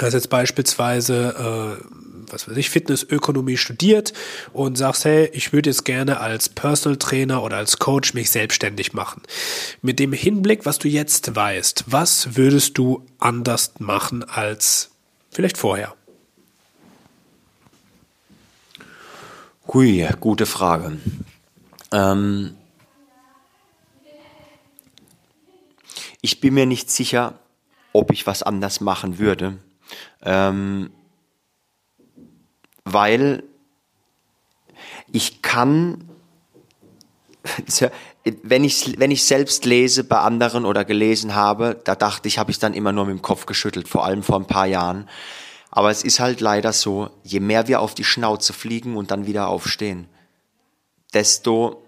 hast jetzt beispielsweise äh, was weiß ich, Fitnessökonomie studiert und sagst, hey, ich würde jetzt gerne als Personal Trainer oder als Coach mich selbstständig machen. Mit dem Hinblick, was du jetzt weißt, was würdest du anders machen als vielleicht vorher? Hui, gute Frage. Ähm ich bin mir nicht sicher, ob ich was anders machen würde, ähm weil ich kann, *laughs* wenn ich, wenn ich selbst lese bei anderen oder gelesen habe, da dachte ich, habe ich dann immer nur mit dem Kopf geschüttelt, vor allem vor ein paar Jahren. Aber es ist halt leider so, je mehr wir auf die Schnauze fliegen und dann wieder aufstehen, desto,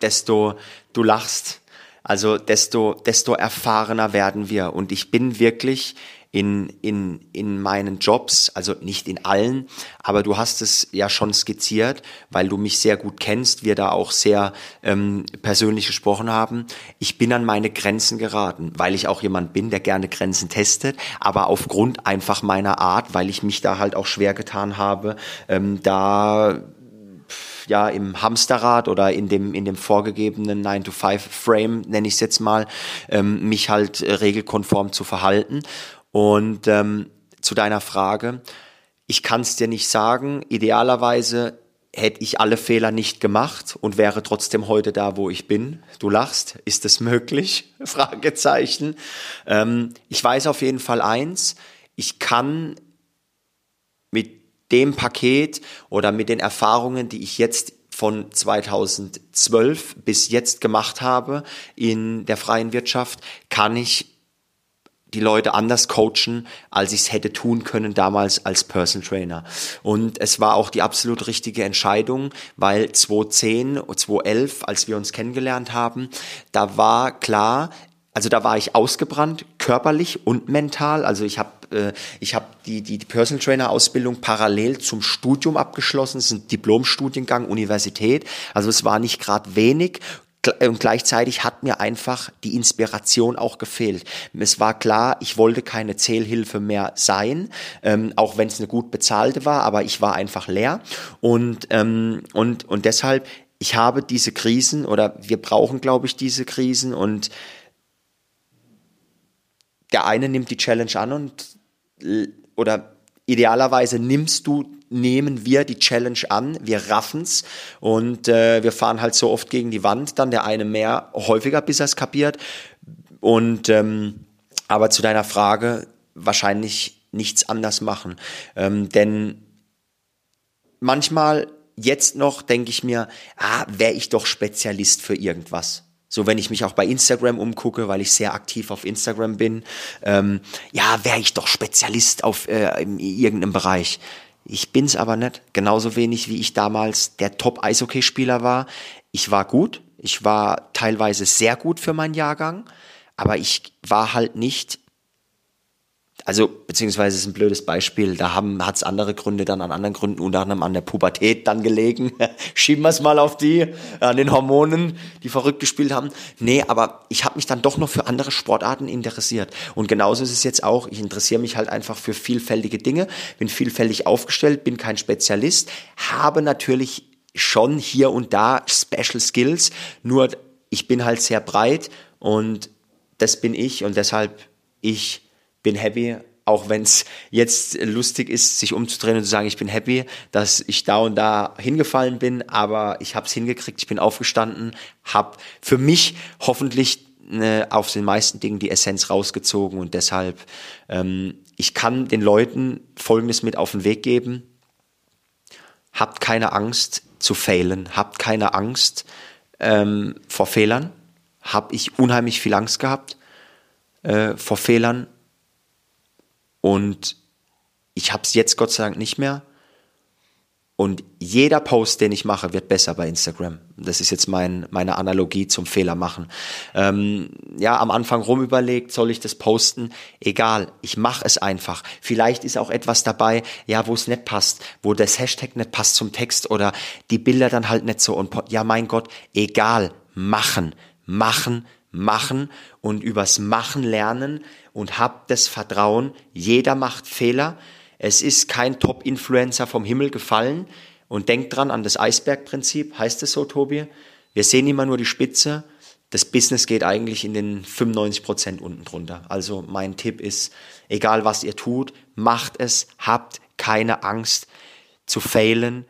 desto du lachst, also desto, desto erfahrener werden wir. Und ich bin wirklich in, in, in meinen Jobs, also nicht in allen, aber du hast es ja schon skizziert, weil du mich sehr gut kennst, wir da auch sehr ähm, persönlich gesprochen haben. Ich bin an meine Grenzen geraten, weil ich auch jemand bin, der gerne Grenzen testet, aber aufgrund einfach meiner Art, weil ich mich da halt auch schwer getan habe, ähm, da ja im Hamsterrad oder in dem in dem vorgegebenen 9 to 5 Frame nenne ich es jetzt mal ähm, mich halt äh, regelkonform zu verhalten und ähm, zu deiner Frage, ich kann es dir nicht sagen. Idealerweise hätte ich alle Fehler nicht gemacht und wäre trotzdem heute da, wo ich bin. Du lachst, ist es möglich? *laughs* Fragezeichen. Ähm, ich weiß auf jeden Fall eins, ich kann mit dem Paket oder mit den Erfahrungen, die ich jetzt von 2012 bis jetzt gemacht habe in der freien Wirtschaft, kann ich die Leute anders coachen, als ich es hätte tun können damals als Personal Trainer. Und es war auch die absolut richtige Entscheidung, weil 2010, 2011, als wir uns kennengelernt haben, da war klar, also da war ich ausgebrannt, körperlich und mental. Also ich habe äh, ich habe die, die, die Personal Trainer Ausbildung parallel zum Studium abgeschlossen. Es ist ein Diplomstudiengang Universität. Also es war nicht gerade wenig und gleichzeitig hat mir einfach die Inspiration auch gefehlt. Es war klar, ich wollte keine Zählhilfe mehr sein, ähm, auch wenn es eine gut bezahlte war, aber ich war einfach leer und ähm, und und deshalb ich habe diese Krisen oder wir brauchen, glaube ich, diese Krisen und der eine nimmt die Challenge an und oder idealerweise nimmst du nehmen wir die Challenge an, wir raffen's und äh, wir fahren halt so oft gegen die Wand, dann der eine mehr häufiger, bis er es kapiert. Und ähm, aber zu deiner Frage, wahrscheinlich nichts anders machen. Ähm, denn manchmal jetzt noch denke ich mir, ah, wäre ich doch Spezialist für irgendwas. So, wenn ich mich auch bei Instagram umgucke, weil ich sehr aktiv auf Instagram bin, ähm, ja, wäre ich doch Spezialist auf äh, in irgendeinem Bereich. Ich bin's aber nicht. Genauso wenig wie ich damals der Top-Eishockey-Spieler war. Ich war gut. Ich war teilweise sehr gut für meinen Jahrgang. Aber ich war halt nicht also beziehungsweise ist ein blödes Beispiel, da hat es andere Gründe dann an anderen Gründen, unter anderem an der Pubertät dann gelegen. *laughs* Schieben wir es mal auf die, an den Hormonen, die verrückt gespielt haben. Nee, aber ich habe mich dann doch noch für andere Sportarten interessiert. Und genauso ist es jetzt auch, ich interessiere mich halt einfach für vielfältige Dinge, bin vielfältig aufgestellt, bin kein Spezialist, habe natürlich schon hier und da Special Skills, nur ich bin halt sehr breit und das bin ich und deshalb ich bin happy, auch wenn es jetzt lustig ist, sich umzudrehen und zu sagen, ich bin happy, dass ich da und da hingefallen bin, aber ich habe es hingekriegt, ich bin aufgestanden, habe für mich hoffentlich äh, auf den meisten Dingen die Essenz rausgezogen. Und deshalb, ähm, ich kann den Leuten Folgendes mit auf den Weg geben. Habt keine Angst zu failen, habt keine Angst ähm, vor Fehlern. Hab ich unheimlich viel Angst gehabt äh, vor Fehlern und ich habe es jetzt Gott sei Dank nicht mehr. Und jeder Post, den ich mache, wird besser bei Instagram. Das ist jetzt mein, meine Analogie zum Fehler machen. Ähm, ja, am Anfang rumüberlegt, soll ich das posten? Egal, ich mache es einfach. Vielleicht ist auch etwas dabei, ja, wo es nicht passt, wo das Hashtag nicht passt zum Text oder die Bilder dann halt nicht so. Und ja, mein Gott, egal, machen, machen, machen und übers Machen lernen und habt das Vertrauen, jeder macht Fehler. Es ist kein Top-Influencer vom Himmel gefallen. Und denkt dran an das Eisbergprinzip, heißt es so, Tobi? Wir sehen immer nur die Spitze. Das Business geht eigentlich in den 95 Prozent unten drunter. Also mein Tipp ist, egal was ihr tut, macht es, habt keine Angst zu failen.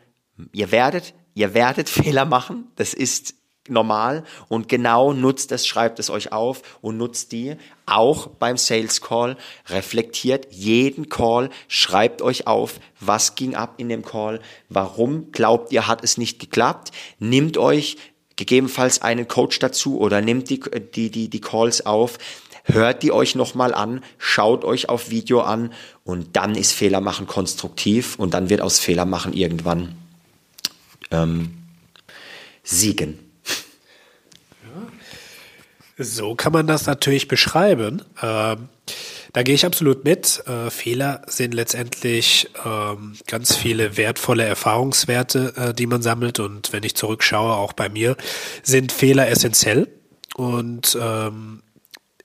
Ihr werdet, ihr werdet *laughs* Fehler machen. Das ist normal und genau nutzt es, schreibt es euch auf und nutzt die auch beim Sales Call, reflektiert jeden Call, schreibt euch auf, was ging ab in dem Call, warum glaubt ihr, hat es nicht geklappt, nimmt euch gegebenenfalls einen Coach dazu oder nimmt die, die, die, die Calls auf, hört die euch nochmal an, schaut euch auf Video an und dann ist Fehler machen konstruktiv und dann wird aus Fehler machen irgendwann ähm, siegen. So kann man das natürlich beschreiben. Ähm, da gehe ich absolut mit. Äh, Fehler sind letztendlich ähm, ganz viele wertvolle Erfahrungswerte, äh, die man sammelt. Und wenn ich zurückschaue, auch bei mir, sind Fehler essentiell. Und ähm,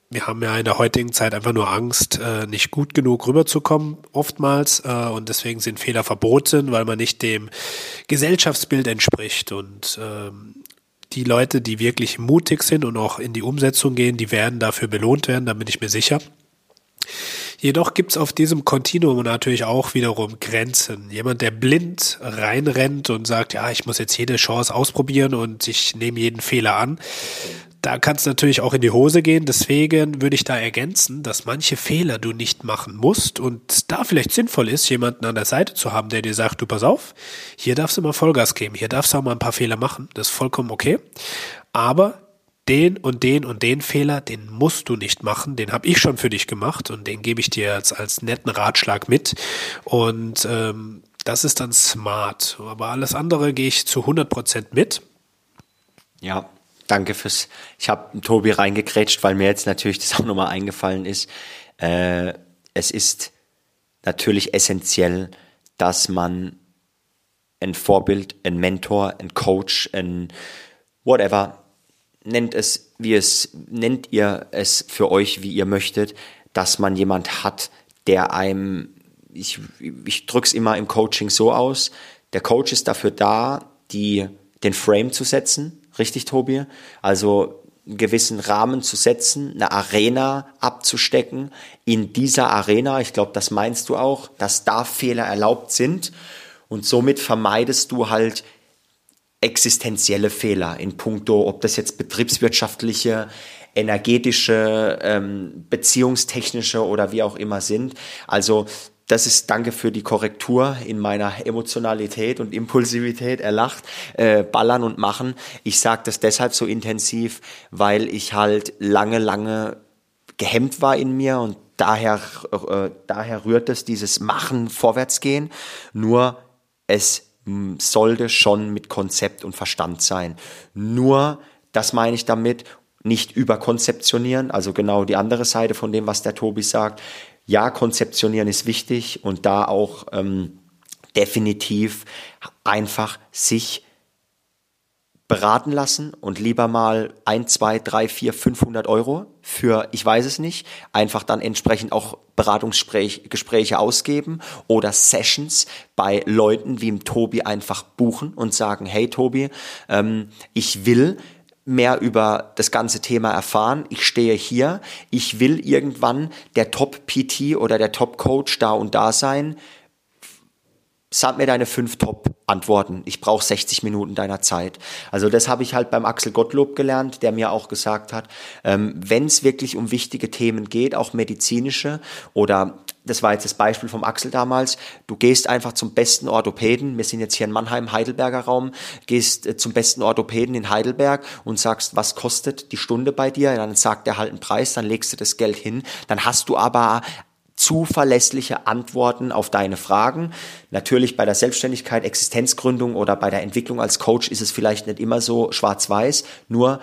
wir haben ja in der heutigen Zeit einfach nur Angst, äh, nicht gut genug rüberzukommen, oftmals. Äh, und deswegen sind Fehler verboten, weil man nicht dem Gesellschaftsbild entspricht. Und ähm, die Leute, die wirklich mutig sind und auch in die Umsetzung gehen, die werden dafür belohnt werden, da bin ich mir sicher. Jedoch gibt's auf diesem Kontinuum natürlich auch wiederum Grenzen. Jemand, der blind reinrennt und sagt, ja, ich muss jetzt jede Chance ausprobieren und ich nehme jeden Fehler an, da kann es natürlich auch in die Hose gehen. Deswegen würde ich da ergänzen, dass manche Fehler du nicht machen musst und da vielleicht sinnvoll ist, jemanden an der Seite zu haben, der dir sagt, du pass auf, hier darfst du mal Vollgas geben, hier darfst du auch mal ein paar Fehler machen. Das ist vollkommen okay. Aber den und den und den Fehler, den musst du nicht machen, den habe ich schon für dich gemacht und den gebe ich dir jetzt als netten Ratschlag mit. Und ähm, das ist dann smart. Aber alles andere gehe ich zu 100% mit. Ja, danke fürs. Ich habe Tobi reingekrätscht, weil mir jetzt natürlich das *laughs* auch nochmal eingefallen ist. Äh, es ist natürlich essentiell, dass man ein Vorbild, ein Mentor, ein Coach, ein whatever, nennt es, wie es, nennt ihr es für euch, wie ihr möchtet, dass man jemand hat, der einem, ich, ich drück's immer im Coaching so aus, der Coach ist dafür da, die, den Frame zu setzen, Richtig, Tobi? Also einen gewissen Rahmen zu setzen, eine Arena abzustecken. In dieser Arena, ich glaube, das meinst du auch, dass da Fehler erlaubt sind. Und somit vermeidest du halt existenzielle Fehler in puncto, ob das jetzt betriebswirtschaftliche, energetische, ähm, beziehungstechnische oder wie auch immer sind. Also das ist danke für die Korrektur in meiner Emotionalität und Impulsivität. Er lacht, äh, ballern und machen. Ich sage das deshalb so intensiv, weil ich halt lange, lange gehemmt war in mir und daher, äh, daher rührt es dieses Machen, Vorwärtsgehen. Nur es sollte schon mit Konzept und Verstand sein. Nur, das meine ich damit, nicht überkonzeptionieren, also genau die andere Seite von dem, was der Tobi sagt ja, konzeptionieren ist wichtig und da auch ähm, definitiv einfach sich beraten lassen und lieber mal ein, zwei, drei, vier, 500 Euro für, ich weiß es nicht, einfach dann entsprechend auch Beratungsgespräche ausgeben oder Sessions bei Leuten wie im Tobi einfach buchen und sagen, hey Tobi, ähm, ich will mehr über das ganze Thema erfahren. Ich stehe hier. Ich will irgendwann der Top-PT oder der Top-Coach da und da sein. Sag mir deine fünf Top-Antworten. Ich brauche 60 Minuten deiner Zeit. Also das habe ich halt beim Axel Gottlob gelernt, der mir auch gesagt hat, ähm, wenn es wirklich um wichtige Themen geht, auch medizinische oder das war jetzt das Beispiel vom Axel damals, du gehst einfach zum besten Orthopäden, wir sind jetzt hier in Mannheim, Heidelberger Raum, gehst äh, zum besten Orthopäden in Heidelberg und sagst, was kostet die Stunde bei dir? Dann sagt er halt einen Preis, dann legst du das Geld hin, dann hast du aber zuverlässliche Antworten auf deine Fragen. Natürlich bei der Selbstständigkeit, Existenzgründung oder bei der Entwicklung als Coach ist es vielleicht nicht immer so schwarz-weiß. Nur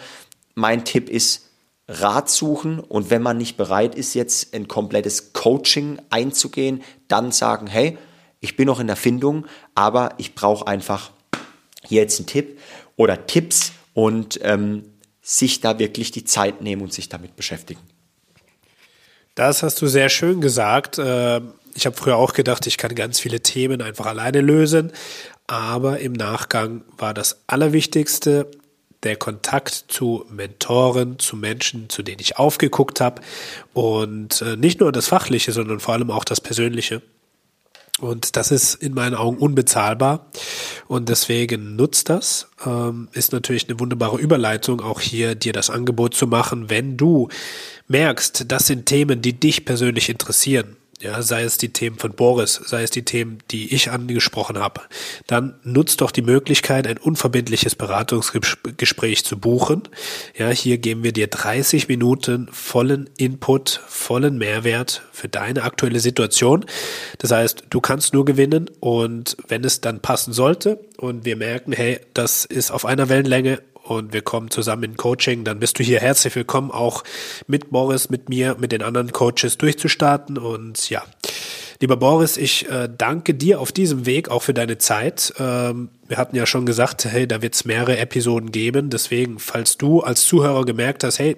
mein Tipp ist, Rat suchen und wenn man nicht bereit ist, jetzt ein komplettes Coaching einzugehen, dann sagen, hey, ich bin noch in der Findung, aber ich brauche einfach hier jetzt einen Tipp oder Tipps und ähm, sich da wirklich die Zeit nehmen und sich damit beschäftigen. Das hast du sehr schön gesagt. Äh, ich habe früher auch gedacht, ich kann ganz viele Themen einfach alleine lösen, aber im Nachgang war das Allerwichtigste, der Kontakt zu Mentoren, zu Menschen, zu denen ich aufgeguckt habe und äh, nicht nur das Fachliche, sondern vor allem auch das Persönliche. Und das ist in meinen Augen unbezahlbar. Und deswegen nutzt das. Ähm, ist natürlich eine wunderbare Überleitung, auch hier dir das Angebot zu machen, wenn du merkst, das sind Themen, die dich persönlich interessieren ja, sei es die Themen von Boris, sei es die Themen, die ich angesprochen habe, dann nutzt doch die Möglichkeit, ein unverbindliches Beratungsgespräch zu buchen. Ja, hier geben wir dir 30 Minuten vollen Input, vollen Mehrwert für deine aktuelle Situation. Das heißt, du kannst nur gewinnen und wenn es dann passen sollte und wir merken, hey, das ist auf einer Wellenlänge und wir kommen zusammen in Coaching, dann bist du hier herzlich willkommen, auch mit Boris, mit mir, mit den anderen Coaches durchzustarten. Und ja, lieber Boris, ich äh, danke dir auf diesem Weg auch für deine Zeit. Ähm, wir hatten ja schon gesagt, hey, da wird es mehrere Episoden geben. Deswegen, falls du als Zuhörer gemerkt hast, hey,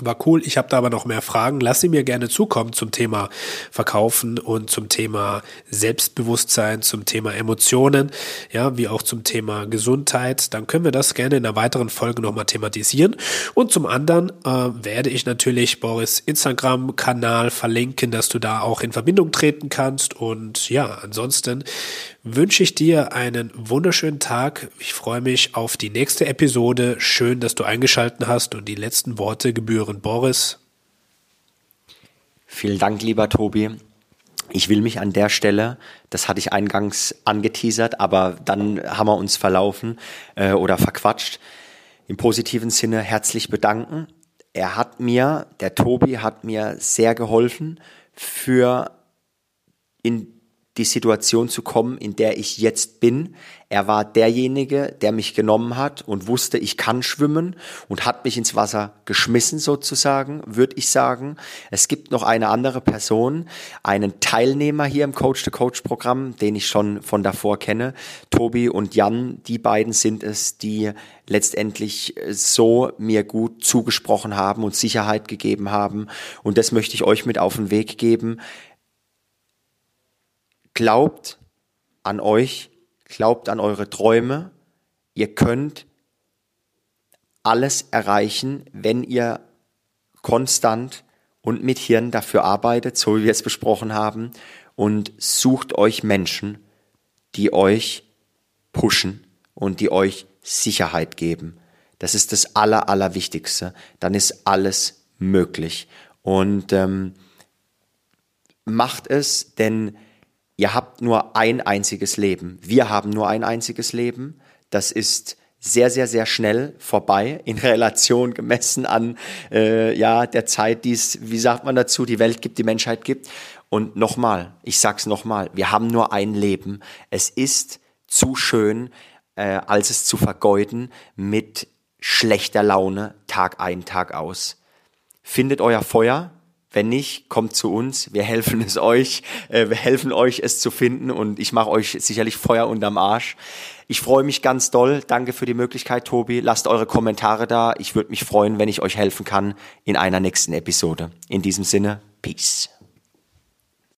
war cool, ich habe da aber noch mehr Fragen. Lass sie mir gerne zukommen zum Thema Verkaufen und zum Thema Selbstbewusstsein, zum Thema Emotionen, ja, wie auch zum Thema Gesundheit. Dann können wir das gerne in einer weiteren Folge nochmal thematisieren. Und zum anderen äh, werde ich natürlich Boris Instagram-Kanal verlinken, dass du da auch in Verbindung treten kannst. Und ja, ansonsten wünsche ich dir einen wunderschönen Tag. Ich freue mich auf die nächste Episode. Schön, dass du eingeschalten hast und die letzten Worte gebühren Boris. Vielen Dank, lieber Tobi. Ich will mich an der Stelle, das hatte ich eingangs angeteasert, aber dann haben wir uns verlaufen äh, oder verquatscht, im positiven Sinne herzlich bedanken. Er hat mir, der Tobi hat mir sehr geholfen für in die Situation zu kommen, in der ich jetzt bin. Er war derjenige, der mich genommen hat und wusste, ich kann schwimmen und hat mich ins Wasser geschmissen sozusagen, würde ich sagen. Es gibt noch eine andere Person, einen Teilnehmer hier im Coach-to-Coach-Programm, den ich schon von davor kenne. Tobi und Jan, die beiden sind es, die letztendlich so mir gut zugesprochen haben und Sicherheit gegeben haben. Und das möchte ich euch mit auf den Weg geben Glaubt an euch, glaubt an eure Träume. Ihr könnt alles erreichen, wenn ihr konstant und mit Hirn dafür arbeitet, so wie wir es besprochen haben, und sucht euch Menschen, die euch pushen und die euch Sicherheit geben. Das ist das Aller, Allerwichtigste. Dann ist alles möglich. Und ähm, macht es, denn ihr habt nur ein einziges Leben. Wir haben nur ein einziges Leben. Das ist sehr, sehr, sehr schnell vorbei *laughs* in Relation gemessen an äh, ja der Zeit, die es, wie sagt man dazu, die Welt gibt, die Menschheit gibt. Und nochmal, ich sag's nochmal, wir haben nur ein Leben. Es ist zu schön, äh, als es zu vergeuden mit schlechter Laune Tag ein, Tag aus. Findet euer Feuer, wenn nicht, kommt zu uns. Wir helfen es euch. Äh, wir helfen euch, es zu finden. Und ich mache euch sicherlich Feuer unterm Arsch. Ich freue mich ganz doll. Danke für die Möglichkeit, Tobi. Lasst eure Kommentare da. Ich würde mich freuen, wenn ich euch helfen kann in einer nächsten Episode. In diesem Sinne, Peace.